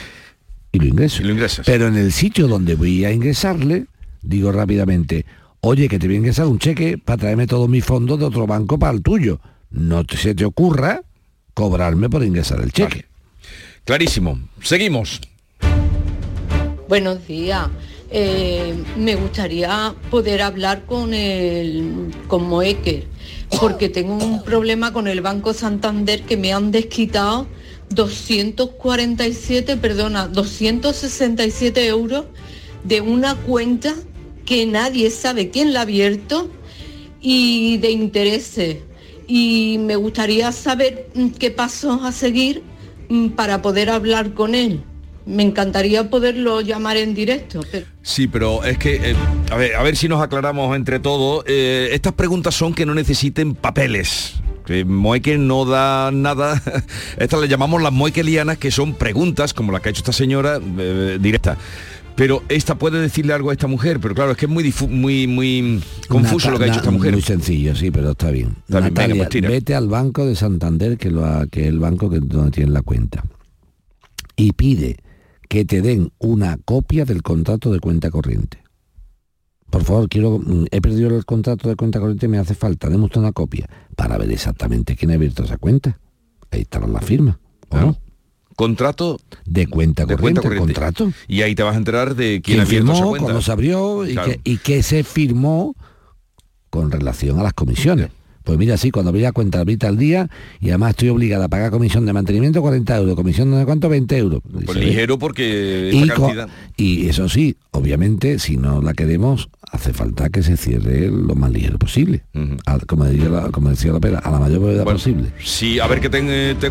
y lo ingreso. Y lo ingresas. Pero en el sitio donde voy a ingresarle, digo rápidamente, oye, que te voy a ingresar un cheque para traerme todos mis fondos de otro banco para el tuyo. No te- se te ocurra cobrarme por ingresar el cheque. Clarísimo. Seguimos. Buenos días. Eh, me gustaría poder hablar con el con Moecker, porque tengo un problema con el Banco Santander que me han desquitado 247, perdona, 267 euros de una cuenta que nadie sabe quién la ha abierto y de intereses. Y me gustaría saber mm, qué pasos a seguir mm, para poder hablar con él. Me encantaría poderlo llamar en directo. Sí, pero es que, eh, a, ver, a ver si nos aclaramos entre todos. Eh, estas preguntas son que no necesiten papeles. Que no da nada. Estas le llamamos las moequelianas, que son preguntas, como la que ha hecho esta señora, eh, directa. Pero esta puede decirle algo a esta mujer, pero claro, es que es muy muy muy confuso Nata- lo que ha hecho esta mujer. Muy sencillo, sí, pero está bien. Está bien, venga, pues vete al banco de Santander, que, lo ha- que es el banco que, donde tienen la cuenta, y pide que te den una copia del contrato de cuenta corriente. Por favor, quiero, mm, he perdido el contrato de cuenta corriente y me hace falta, demos una copia para ver exactamente quién ha abierto esa cuenta. Ahí estará la firma. ¿o no? Contrato de cuenta de corriente, cuenta corriente. contrato. Y ahí te vas a enterar de quién, quién abierto esa firmó, cuenta. cuándo se abrió y, Claro. que, y se firmó con relación a las comisiones. Pues mira, sí, cuando abrí la cuenta, abrí al día y además estoy obligada a pagar comisión de mantenimiento 40 euros, comisión de cuánto 20 euros. Pues ve. ligero porque y, cantidad. eso sí, obviamente, si no la queremos, hace falta que se cierre lo más ligero posible. Como, decía la, como decía la pera, a la mayor brevedad posible. Sí, a ver qué te, te-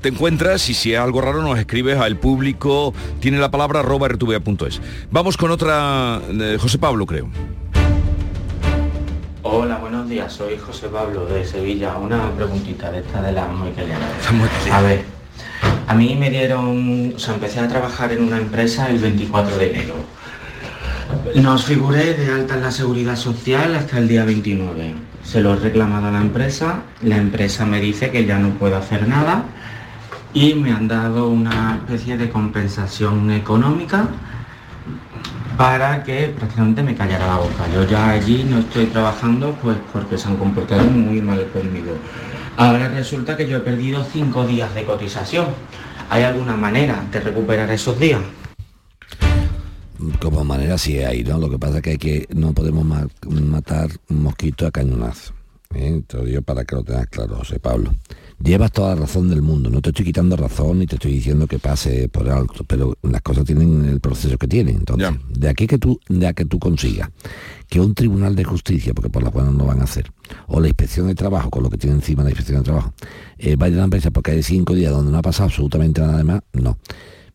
te encuentras y si es algo raro nos escribes al público, tiene la palabra arroba rtva.es. Vamos con otra, eh, José Pablo creo. Hola, buenos días. Soy José Pablo de Sevilla. Una preguntita de esta de las. Moicalianas. A ver, a mí me dieron, o sea, empecé a trabajar en una empresa el 24 de enero. Nos figuré de alta en la seguridad social hasta el día 29. Se lo he reclamado a la empresa, la empresa me dice que ya no puedo hacer nada y me han dado una especie de compensación económica para que prácticamente me callara la boca. Yo ya allí no estoy trabajando pues porque se han comportado muy mal conmigo. Ahora resulta que yo he perdido cinco días de cotización. ¿Hay alguna manera de recuperar esos días? Como manera sí hay, ¿no? Lo que pasa es que hay que no podemos ma- matar un mosquito a cañonazo. ¿eh? Te lo digo para que lo tengas claro, José Pablo. Llevas toda la razón del mundo, no te estoy quitando razón ni te estoy diciendo que pase por alto, pero las cosas tienen el proceso que tienen. Entonces, de aquí que tú, de a que tú consigas que un tribunal de justicia, porque por la cual no lo van a hacer, o la inspección de trabajo, con lo que tiene encima la inspección de trabajo, eh, vaya a la empresa porque hay cinco días donde no ha pasado absolutamente nada más, no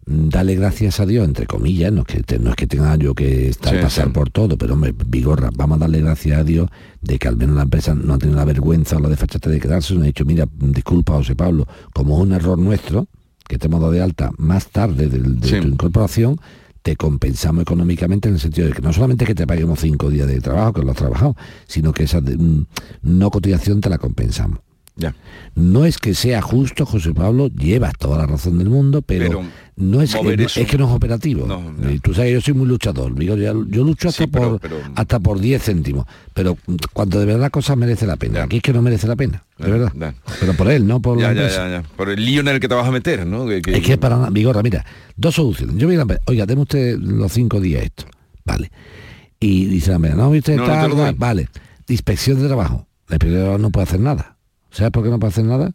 dale gracias a Dios, entre comillas, no es que, te- no es que tenga yo que estar Sí, pasar sí. por todo, pero hombre, Vigorra, vamos a darle gracias a Dios de que al menos la empresa no ha tenido la vergüenza o la desfachate de quedarse, no ha dicho, mira, disculpa José Pablo, como es un error nuestro, que te hemos dado de alta más tarde de, tu incorporación, te compensamos económicamente en el sentido de que no solamente que te paguemos cinco días de trabajo, que lo has trabajado, sino que esa de- mm, no cotización te la compensamos. Ya. No es que sea justo, José Pablo, llevas toda la razón del mundo, pero, Pero no es que, eso- es que no es operativo. Tú sabes, yo soy muy luchador, ya- yo lucho hasta, Sí, pero- por, pero- hasta por 10 céntimos, pero cuando de verdad la cosa merece la pena. Aquí es que no merece la pena, de verdad. ya. Pero por él, no por la empresa. Por el lío en el que te vas a meter, ¿no? Que- que- Es que es para nada. Vigorra, mira, dos soluciones. Yo voy a oiga, deme usted los cinco días esto. Vale. Y dice la empresa, no, usted No, está, vale. Inspección de trabajo. La inspección de trabajo no puede hacer nada. ¿Sabes por qué no puede hacer nada?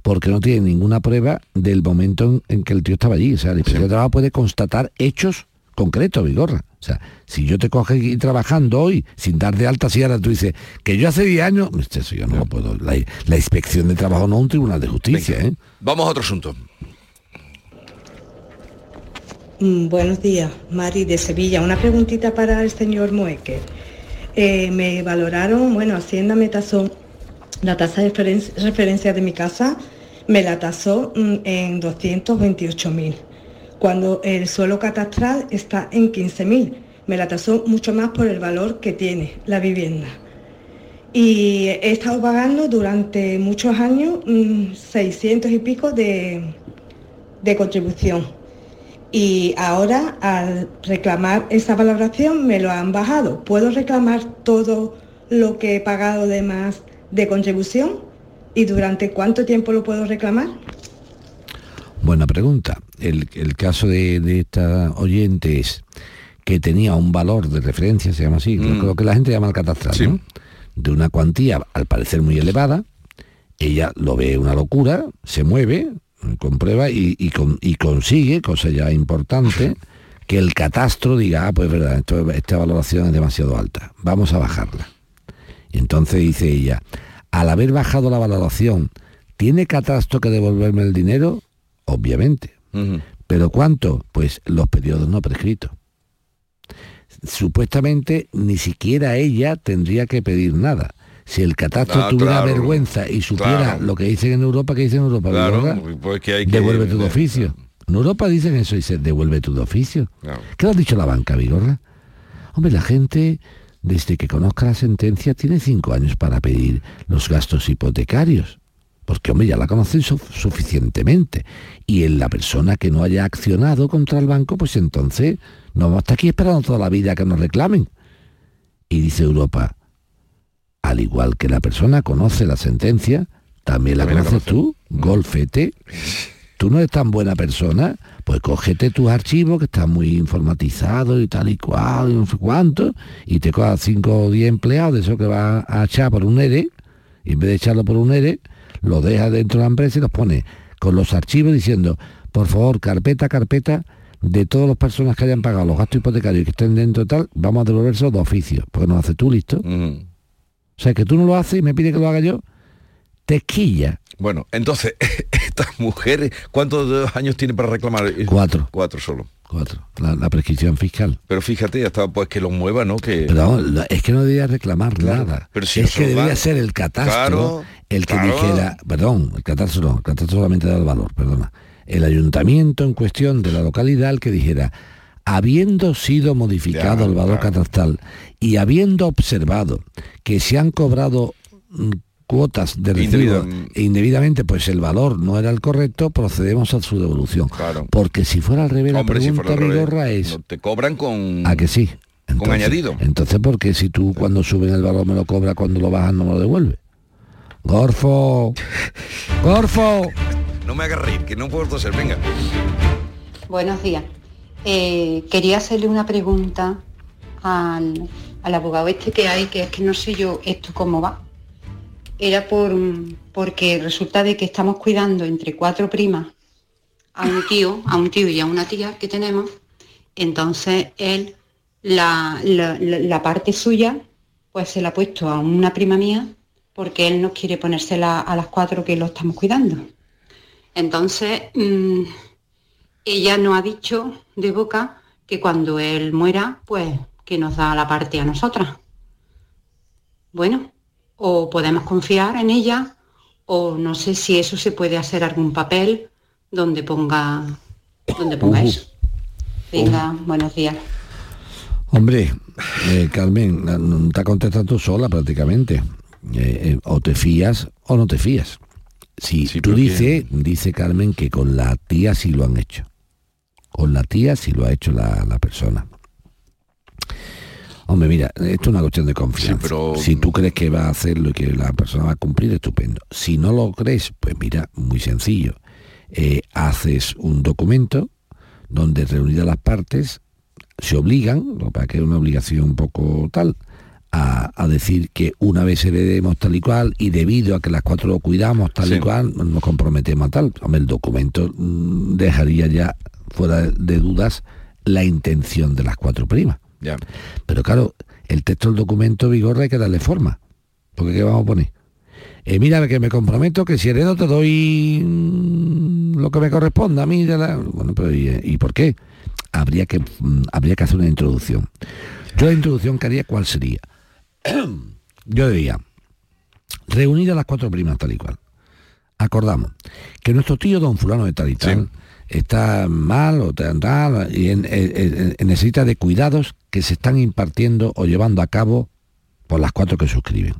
Porque no tiene ninguna prueba del momento en, en que el tío estaba allí. O sea, la inspección de trabajo puede constatar hechos concretos, Vigorra. O sea, si yo te coge y trabajando hoy sin dar de alta, si ahora tú dices que yo hace 10 años, eso yo no lo puedo. La, la inspección de trabajo no es un tribunal de justicia, ¿eh? Vamos a otro asunto. Mm, buenos días, Mari de Sevilla. Una preguntita para el señor Moeque. Eh, me valoraron, bueno, Hacienda me tasó la tasa de referen- referencia de mi casa, me la tasó mm, en 228.000, cuando el suelo catastral está en 15.000. Me la tasó mucho más por el valor que tiene la vivienda. Y he estado pagando durante muchos años mm, 600 y pico de, de contribución. Y ahora al reclamar esa valoración me lo han bajado. ¿Puedo reclamar todo lo que he pagado de más de contribución? ¿Y durante cuánto tiempo lo puedo reclamar? Buena pregunta. El, el caso de, de esta oyente es que tenía un valor de referencia, se llama así, Mm. lo que la gente llama el catastral, ¿no? de una cuantía al parecer muy elevada, ella lo ve una locura, se mueve, comprueba y, y con- y consigue, cosa ya importante, que el catastro diga, ah, pues es verdad, esto- esta valoración es demasiado alta, vamos a bajarla. Y entonces dice ella, al haber bajado la valoración, ¿tiene catastro que devolverme el dinero? Obviamente. ¿Pero cuánto? Pues los periodos no prescritos. Supuestamente ni siquiera ella tendría que pedir nada. Si el catastro Ah, tuviera claro. vergüenza y supiera Claro. lo que dicen en Europa, que dicen en Europa, Claro, pues que hay que... devuelve tu oficio. En Europa dicen eso, dice, devuelve tu oficio. ¿Qué le ha dicho la banca, Vigorra? Hombre, la gente, desde que conozca la sentencia, tiene cinco años para pedir los gastos hipotecarios. Porque, hombre, ya la conocen su- suficientemente. Y en la persona que no haya accionado contra el banco, pues entonces no vamos a estar aquí esperando toda la vida que nos reclamen. Y dice Europa, al igual que la persona conoce la sentencia, también la También la conoces tú, golfete. Tú no eres tan buena persona, pues cógete tus archivos que están muy informatizados y tal y cual, y no sé cuánto, y te cojas 5 o 10 empleados de eso que va a echar por un ERE, y en vez de echarlo por un ERE, lo dejas dentro de la empresa y los pone con los archivos diciendo, por favor, carpeta, carpeta, de todas las personas que hayan pagado los gastos hipotecarios y que estén dentro de tal, vamos a devolverse de oficio, porque nos hace tú listo. O sea, que tú no lo haces y me pide que lo haga yo, te quilla. Bueno, entonces, estas mujeres, ¿cuántos años tiene para reclamar? Cuatro. Cuatro solo. Cuatro. La, la prescripción fiscal. Pero fíjate, hasta pues que lo mueva, ¿no? Que... Pero lo- es que no debería reclamar Claro, nada. pero si es que debería dan. ser el catastro Claro, el que claro. dijera, perdón, el catastro no, el catastro solamente da el valor, perdona. El ayuntamiento en cuestión de la localidad el que dijera, habiendo sido modificado el valor catastral y habiendo observado que se han cobrado mm, cuotas de recibo Indebida- e indebidamente, pues el valor no era el correcto, procedemos a su devolución. Porque si fuera al revés, Hombre, la si pregunta Vigorra es, no, te cobran con... ¿A que sí? Con añadido. Entonces, ¿por qué si tú cuando suben el valor me lo cobra, cuando lo bajan no me lo devuelve? Gorfo, Gorfo. No me hagas reír, que no puedo toser, venga. Buenos días. Eh, quería hacerle una pregunta al, al abogado este que hay, que es que no sé yo esto cómo va. Era por porque resulta de que estamos cuidando entre cuatro primas a un tío, a un tío y a una tía que tenemos. Entonces él la, la- parte suya pues se la ha puesto a una prima mía porque él no quiere ponérsela a las cuatro que lo estamos cuidando. Entonces, mm, ella nos ha dicho de boca que cuando él muera, pues que nos da la parte a nosotras. Bueno, o podemos confiar en ella, o no sé si eso se puede hacer algún papel donde ponga, donde ponga eso. Venga, buenos días. Hombre, eh, Carmen, te contestado tú sola prácticamente. Eh, eh, o te fías o no te fías. Si tú dices, dice Carmen que con la tía sí lo han hecho. Con la tía sí lo ha hecho la, la persona. Hombre, mira, esto es una cuestión de confianza. pero- Si tú crees que va a hacerlo y que la persona va a cumplir, estupendo. Si no lo crees, pues mira, muy sencillo. Eh, haces un documento donde reunidas las partes se obligan, lo que pasa que es una obligación un poco tal, a, a decir que una vez heredemos tal y cual y debido a que las cuatro lo cuidamos tal y cual, nos comprometemos a tal. Hombre, el documento mm, dejaría ya fuera de dudas la intención de las cuatro primas. Ya. Pero claro, el texto del documento vigor hay que darle forma. Porque ¿qué vamos a poner? Eh, mira, que me comprometo que si heredo te doy mm, lo que me corresponda a mí. de la-". Bueno, pero ¿y, ¿y por qué? habría que, mm, habría que hacer una introducción. Yo la introducción que haría, ¿cuál sería? Yo diría, reunidas las cuatro primas tal y cual, acordamos que nuestro tío don fulano de tal y tal está mal o tal, tal, y en- en- en- necesita de cuidados que se están impartiendo o llevando a cabo por las cuatro que suscriben.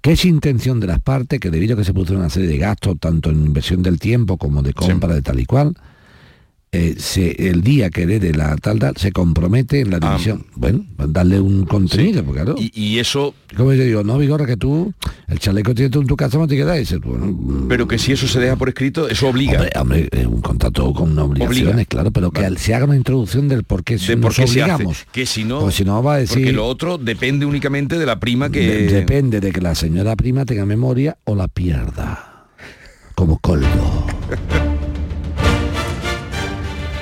Que es intención de las partes que debido a que se produce una serie de gastos, tanto en inversión del tiempo como de compra de tal y cual, eh, se- el día que herede la tal, tal, se compromete en la división. bueno, pues darle un contenido, porque claro. Y, y eso, Como yo digo, no, Vigorra, que tú, el chaleco tiene tú en tu casa, no te queda ese. Bueno, mm, pero que si eso se deja por escrito, eso obliga. Hombre, hombre, es un contrato con unas obligaciones, Obliga. claro, pero que se haga una introducción del por qué de nos por qué se hace. obligamos. Que si no, Porque si no va a decir... porque lo otro depende únicamente de la prima que... De- Depende de que la señora prima tenga memoria o la pierda. Como coldo.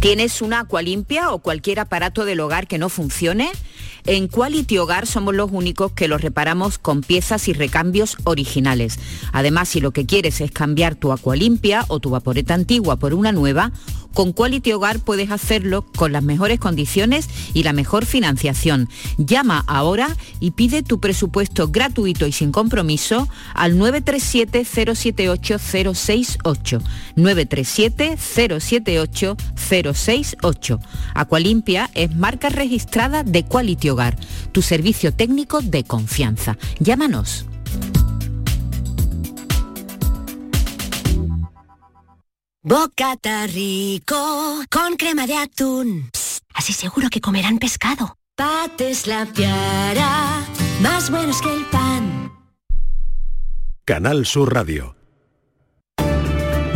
¿Tienes una agua limpia o cualquier aparato del hogar que no funcione? En Quality Hogar somos los únicos que los reparamos con piezas y recambios originales. Además, si lo que quieres es cambiar tu agua limpia o tu vaporeta antigua por una nueva, con Quality Hogar puedes hacerlo con las mejores condiciones y la mejor financiación. Llama ahora y pide tu presupuesto gratuito y sin compromiso al 937-078-068. 937-078-068. Aqualimpia es marca registrada de Quality Hogar, tu servicio técnico de confianza. Llámanos. Bocata rico con crema de atún. Así seguro que comerán pescado. Pates la piara, más buenos que el pan. Canal Sur Radio.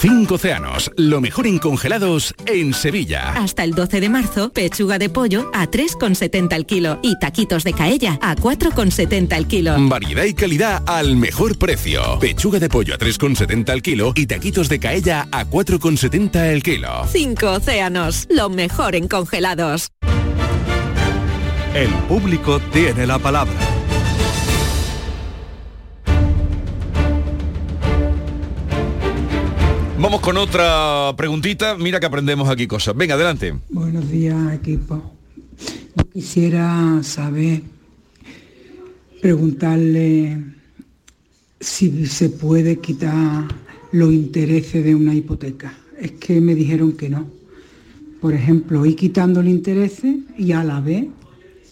Cinco océanos, lo mejor en congelados en Sevilla. Hasta el 12 de marzo, pechuga de pollo a 3,70 el kilo y taquitos de caella a 4,70 el kilo. Variedad y calidad al mejor precio. Pechuga de pollo a 3,70 al kilo y taquitos de caella a 4,70 el kilo. Cinco océanos, lo mejor en congelados. El público tiene la palabra. Vamos con otra preguntita. Mira que aprendemos aquí cosas. Venga, adelante. Buenos días, equipo. Yo quisiera saber, preguntarle si se puede quitar los intereses de una hipoteca. Es que me dijeron que no. Por ejemplo, ir quitando los intereses y a la vez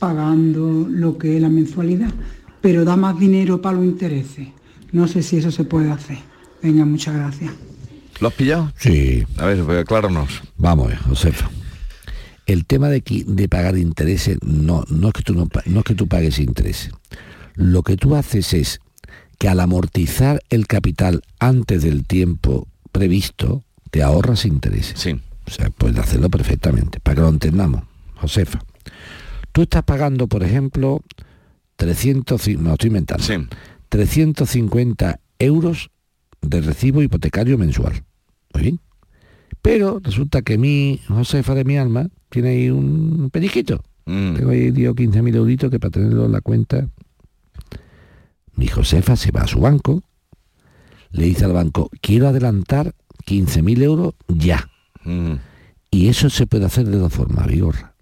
pagando lo que es la mensualidad, pero da más dinero para los intereses. No sé si eso se puede hacer. Venga, muchas gracias. ¿Lo has pillado? Sí. A ver, pues, acláranos. Vamos Josefa. El tema de, de pagar intereses no, no, es que tú no, no es que tú pagues intereses. Lo que tú haces es que al amortizar el capital antes del tiempo previsto, te ahorras intereses. Sí. O sea, puedes hacerlo perfectamente, para que lo entendamos. Josefa, tú estás pagando, por ejemplo, 300, ci- me lo estoy inventando, 350 euros de recibo hipotecario mensual. Muy bien. Pero resulta que mi Josefa de mi alma tiene ahí un pellizquito. Mm. Tengo ahí 10 o 15 mil euritos que para tenerlo en la cuenta Mi Josefa se va a su banco, le dice al banco, quiero adelantar 15.000 euros ya. Mm. Y eso se puede hacer de dos formas, Vigorra.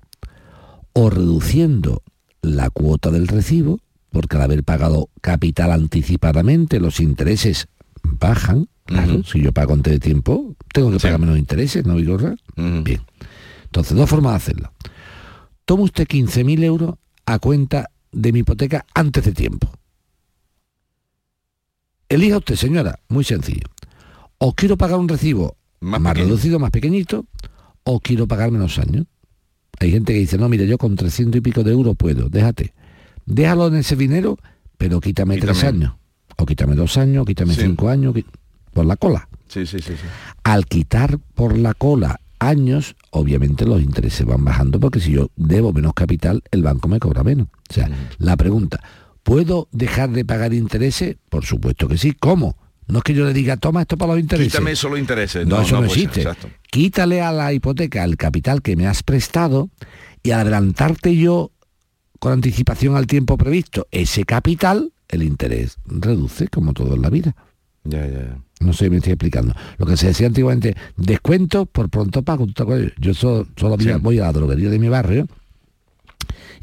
O reduciendo la cuota del recibo, porque al haber pagado capital anticipadamente, los intereses bajan. Claro, si yo pago antes de tiempo, tengo que pagar menos intereses, ¿no, Vigorra? Bien. Entonces, dos formas de hacerlo. Toma usted 15.000 euros a cuenta de mi hipoteca antes de tiempo. Elija usted, señora, muy sencillo. O quiero pagar un recibo más, reducido, más pequeñito, o quiero pagar menos años. Hay gente que dice, no, mire, yo con 300 y pico de euros puedo, déjate. Déjalo en ese dinero, pero quítame, tres años. O quítame dos años, o quítame cinco años, por la cola. Sí, sí, sí, sí. Al quitar por la cola años, obviamente los intereses van bajando porque si yo debo menos capital, el banco me cobra menos. O sea, la pregunta, ¿puedo dejar de pagar intereses? Por supuesto que sí. ¿Cómo? No es que yo le diga, toma esto para los intereses. Quítame solo intereses. No, eso no, existe. Quítale a la hipoteca el capital que me has prestado y adelantarte yo con anticipación al tiempo previsto ese capital, el interés reduce como todo en la vida. Ya, ya, ya. No sé, me estoy explicando. Lo que se decía antiguamente, descuento por pronto pago. Yo so- solo voy a- voy a la droguería de mi barrio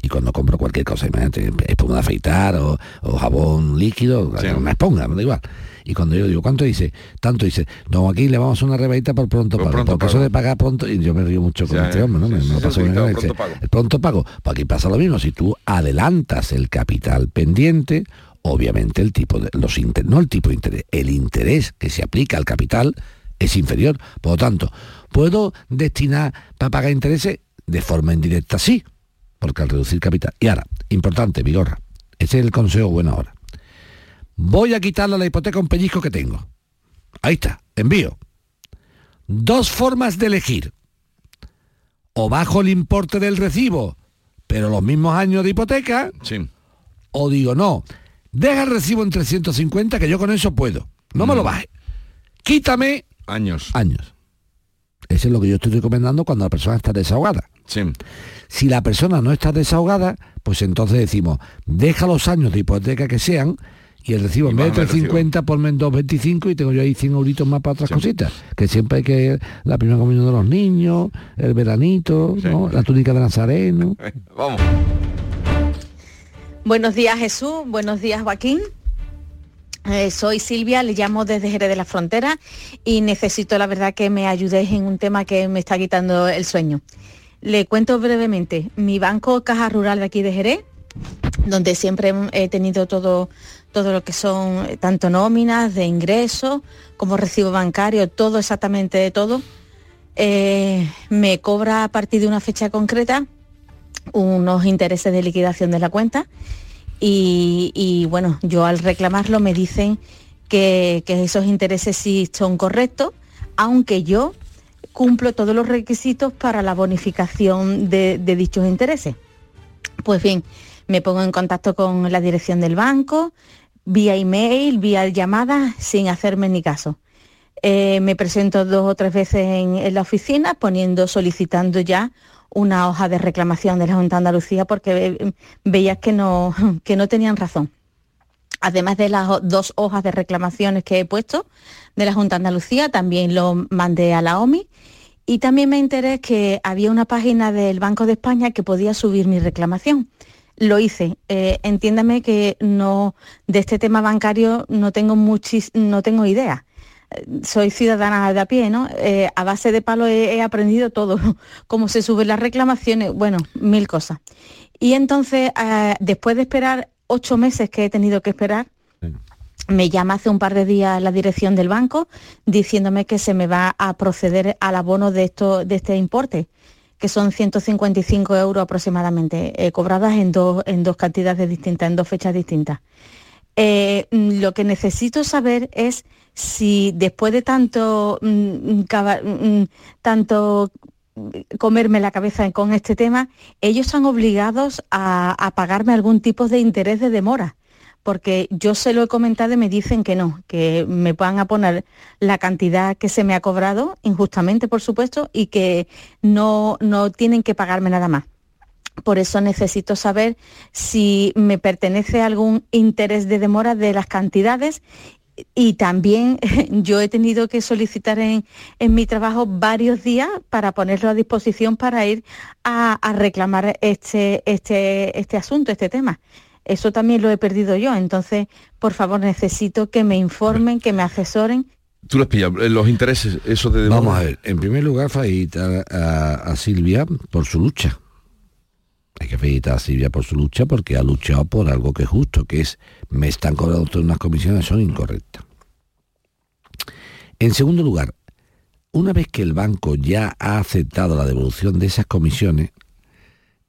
y cuando compro cualquier cosa, imagínate, espuma de afeitar o, o jabón líquido, una esponja, me da igual. Y cuando yo digo, ¿cuánto dice? Tanto dice, no, aquí le vamos a una rebaita por pronto pago. pronto porque pago. eso de pagar pronto, y yo me río mucho con este hombre, ¿no? sí, me, me bien, claro, dice, pronto pago. El pronto pago. Pues aquí pasa lo mismo, si tú adelantas el capital pendiente, obviamente el tipo de los inter- no el tipo de interés, el interés que se aplica al capital es inferior. Por lo tanto, ¿puedo destinar para pagar intereses? De forma indirecta sí, porque al reducir capital. Y ahora, importante, Vigorra, ese es el consejo bueno ahora. Voy a quitarle a la hipoteca un pellizco que tengo. Ahí está, envío. Dos formas de elegir. O bajo el importe del recibo, pero los mismos años de hipoteca. Sí. O digo, no, deja el recibo en 350 que yo con eso puedo. No me lo baje. Quítame años. Años. Eso es lo que yo estoy recomendando cuando la persona está desahogada. Sí. Si la persona no está desahogada, pues entonces decimos, deja los años de hipoteca que sean y el recibo en vez de bájame el recibo. 350 ponme en 225 y tengo yo ahí 100 euritos más para otras cositas. Que siempre hay que la primera comunión de los niños, el veranito, ¿no? la túnica de Nazareno. Vamos. Buenos días Jesús, buenos días Joaquín. Eh, soy Silvia, le llamo desde Jerez de la Frontera y necesito la verdad que me ayudéis en un tema que me está quitando el sueño. Le cuento brevemente, mi banco Caja Rural de aquí de Jerez, donde siempre he tenido todo, todo lo que son eh, tanto nóminas de ingresos como recibo bancario, todo exactamente de todo, eh, me cobra a partir de una fecha concreta unos intereses de liquidación de la cuenta y, y, bueno, yo al reclamarlo me dicen que, que esos intereses sí son correctos, aunque yo cumplo todos los requisitos para la bonificación de, de dichos intereses. Pues bien, me pongo en contacto con la dirección del banco, vía email, vía llamada, sin hacerme ni caso. Eh, me presento dos o tres veces en la oficina poniendo, solicitando ya una hoja de reclamación de la Junta de Andalucía porque ve- veías que no, que no tenían razón. Además de las dos hojas de reclamaciones que he puesto de la Junta de Andalucía, también lo mandé a la OMI y también me enteré que había una página del Banco de España que podía subir mi reclamación. Lo hice. Eh, entiéndame que no de este tema bancario no tengo muchis, no tengo idea soy ciudadana de a pie, ¿no? Eh, a base de palo he, he aprendido todo, cómo se suben las reclamaciones, bueno, mil cosas. Y entonces, eh, después de esperar ocho meses que he tenido que esperar, me llama hace un par de días la dirección del banco diciéndome que se me va a proceder al abono de, esto, de este importe, que son 155 euros aproximadamente, eh, cobradas en dos, en dos cantidades distintas, en dos fechas distintas. Mm, lo que necesito saber es si después de tanto, mm, cava- mm, tanto comerme la cabeza con este tema, ellos están obligados a, a pagarme algún tipo de interés de demora. Porque yo se lo he comentado y me dicen que no, que me van a poner la cantidad que se me ha cobrado, injustamente por supuesto, y que no, no tienen que pagarme nada más. Por eso necesito saber si me pertenece algún interés de demora de las cantidades y también yo he tenido que solicitar en, en, mi trabajo varios días para ponerlo a disposición para ir a, a reclamar este, este, este asunto, este tema. Eso también lo he perdido yo. Entonces, por favor, necesito que me informen, que me asesoren. Tú lo has pillado, los intereses, eso de... Vamos a ver, en primer lugar, felicitar a, a Silvia por su lucha. Hay que felicitar a Silvia por su lucha porque ha luchado por algo que es justo, que es, me están cobrando todas unas comisiones, son incorrectas. En segundo lugar, una vez que el banco ya ha aceptado la devolución de esas comisiones,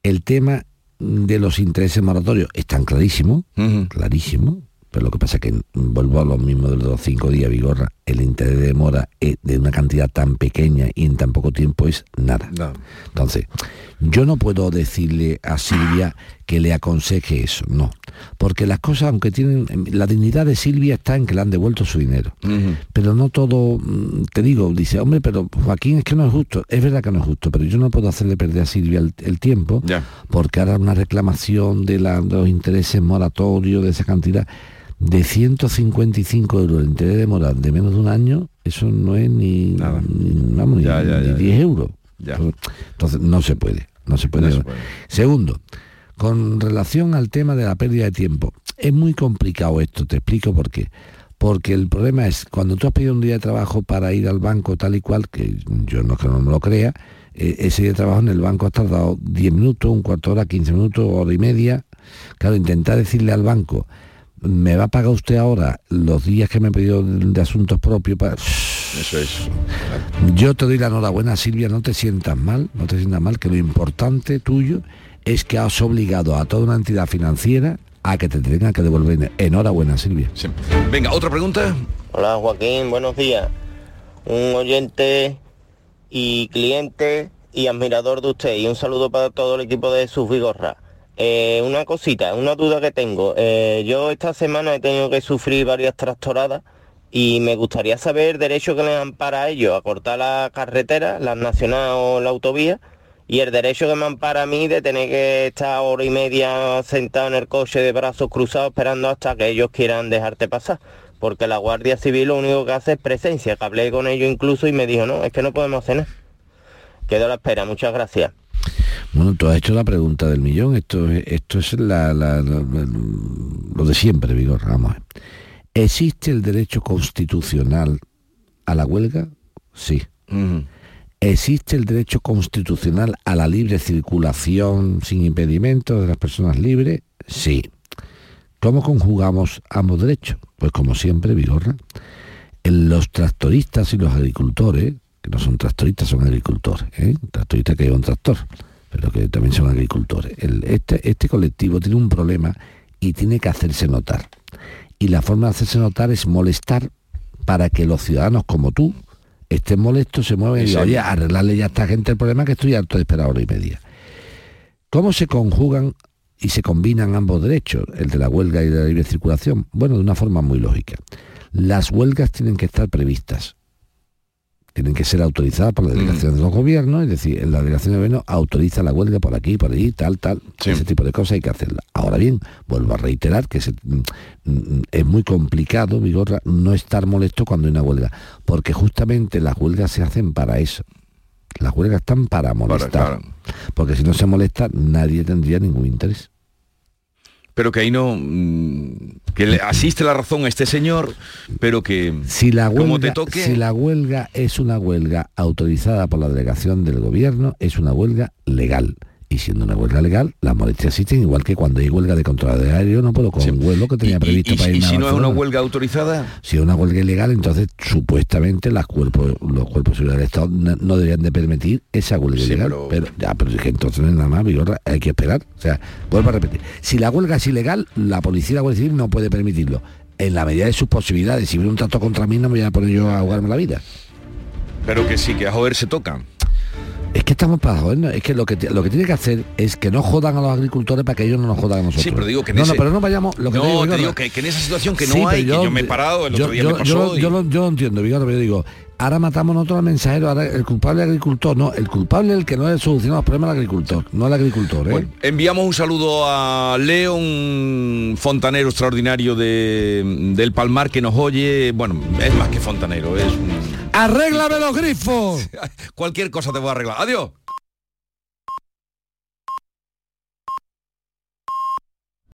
el tema de los intereses moratorios están clarísimos, uh -huh. clarísimo, pero lo que pasa es que vuelvo a lo mismo de los cinco días, Vigorra, el interés de demora de una cantidad tan pequeña y en tan poco tiempo es nada. No. Entonces, yo no puedo decirle a Silvia que le aconseje eso, no. Porque las cosas, aunque tienen... La dignidad de Silvia está en que le han devuelto su dinero. Uh -huh. Pero no todo, mm, te digo, dice, hombre, pero Joaquín es que no es justo. Es verdad que no es justo, pero yo no puedo hacerle perder a Silvia el, el tiempo, ya. porque ahora una reclamación de, la, de los intereses moratorios, de esa cantidad de 155 euros el interés de mora de menos de un año, eso no es ni, Nada. ni, vamos, Ya, ni, ya, ni ya, 10 ya. euros. Ya. Entonces no se puede, no se puede. No se puede. Segundo, con relación al tema de la pérdida de tiempo, es muy complicado esto, te explico por qué. Porque el problema es, cuando tú has pedido un día de trabajo para ir al banco tal y cual, que yo no que no me lo crea, eh, ese día de trabajo en el banco has tardado 10 minutos, un cuarto de hora, 15 minutos, hora y media. Claro, intentar decirle al banco, me va a pagar usted ahora los días que me he pedido de, de asuntos propios para... Eso es. Yo te doy la enhorabuena, Silvia, no te sientas mal, no te sientas mal, que lo importante tuyo es que has obligado a toda una entidad financiera a que te tenga que devolver. Enhorabuena, Silvia. Sí. Venga, otra pregunta. Hola Joaquín, buenos días. Un oyente y cliente y admirador de usted y un saludo para todo el equipo de Sus Vigorra. Eh, una cosita, una duda que tengo. Eh, yo esta semana he tenido que sufrir varias tractoradas y me gustaría saber derecho que le dan para ellos a cortar la carretera, la nacional o la autovía, y el derecho que me ampara a mí de tener que estar hora y media sentado en el coche de brazos cruzados esperando hasta que ellos quieran dejarte pasar. Porque la Guardia Civil lo único que hace es presencia, que hablé con ellos incluso y me dijo, no, es que no podemos hacer nada. Quedo a la espera, muchas gracias. Bueno, tú has hecho la pregunta del millón, esto, es- esto es la, la- la- la- lo de siempre, Vigor, vamos. ¿Existe el derecho constitucional a la huelga? Sí. ¿Existe el derecho constitucional a la libre circulación sin impedimentos de las personas libres? Sí. ¿Cómo conjugamos ambos derechos? Pues como siempre, Vigorra, en los tractoristas y los agricultores, que no son tractoristas, son agricultores, ¿eh? tractoristas que llevan un tractor, pero que también son agricultores. El- este, este colectivo tiene un problema y tiene que hacerse notar. Y la forma de hacerse notar es molestar para que los ciudadanos como tú estén molestos, se mueven y digan, oye, arreglarle ya a esta gente el problema que estoy harto de esperar hora y media. ¿Cómo se conjugan y se combinan ambos derechos, el de la huelga y de la libre circulación? Bueno, de una forma muy lógica. Las huelgas tienen que estar previstas. Tienen que ser autorizadas por la delegación de los gobiernos, es decir, la delegación de gobierno autoriza la huelga por aquí, por allí, tal, tal. Ese tipo de cosas hay que hacerla. Ahora bien, vuelvo a reiterar que se- mm, mm, es muy complicado, Vigorra, no estar molesto cuando hay una huelga, porque justamente las huelgas se hacen para eso. Las huelgas están para molestar. Porque si no se molesta, nadie tendría ningún interés. Pero que ahí no... mm, Que le asiste la razón a este señor, pero que... Si la como huelga, te toque... si la huelga es una huelga autorizada por la delegación del gobierno, es una huelga legal. Y siendo una huelga legal, las molestias existen igual que cuando hay huelga de control de aéreo, no puedo con un vuelo que tenía previsto y, para y irme a si no es una huelga autorizada, Si es una huelga ilegal, entonces supuestamente las cuerpos, los cuerpos de del Estado no, no deberían de permitir esa huelga Sí, ilegal. pero- Pero... ya, pero es que entonces nada más, Vigorra, hay que esperar. O sea, vuelvo a repetir. Si la huelga es ilegal, la policía y la Guardia Civil no puede permitirlo. En la medida de sus posibilidades. Si viene un trato contra mí, no me voy a poner yo a jugarme la vida. pero que sí, que a joder se tocan. Es que estamos para joder, es que lo que lo que tiene que hacer es que no jodan a los agricultores para que ellos no nos jodan a nosotros. Sí, pero digo que no, no, pero no vayamos. Lo que no, digo, que, en esa situación que no hay, yo, me he parado yo, yo, Yo, lo, yo lo entiendo, Vigano, pero yo digo, ahora matamos nosotros al mensajero, el culpable agricultor. No, el culpable es el que no ha solucionado los problemas al agricultor, no el agricultor. ¿eh? enviamos un saludo a Leo, un fontanero extraordinario de, del Palmar que nos oye. Bueno, es más que fontanero, es un Arréglame los grifos. Cualquier cosa te voy a arreglar. Adiós.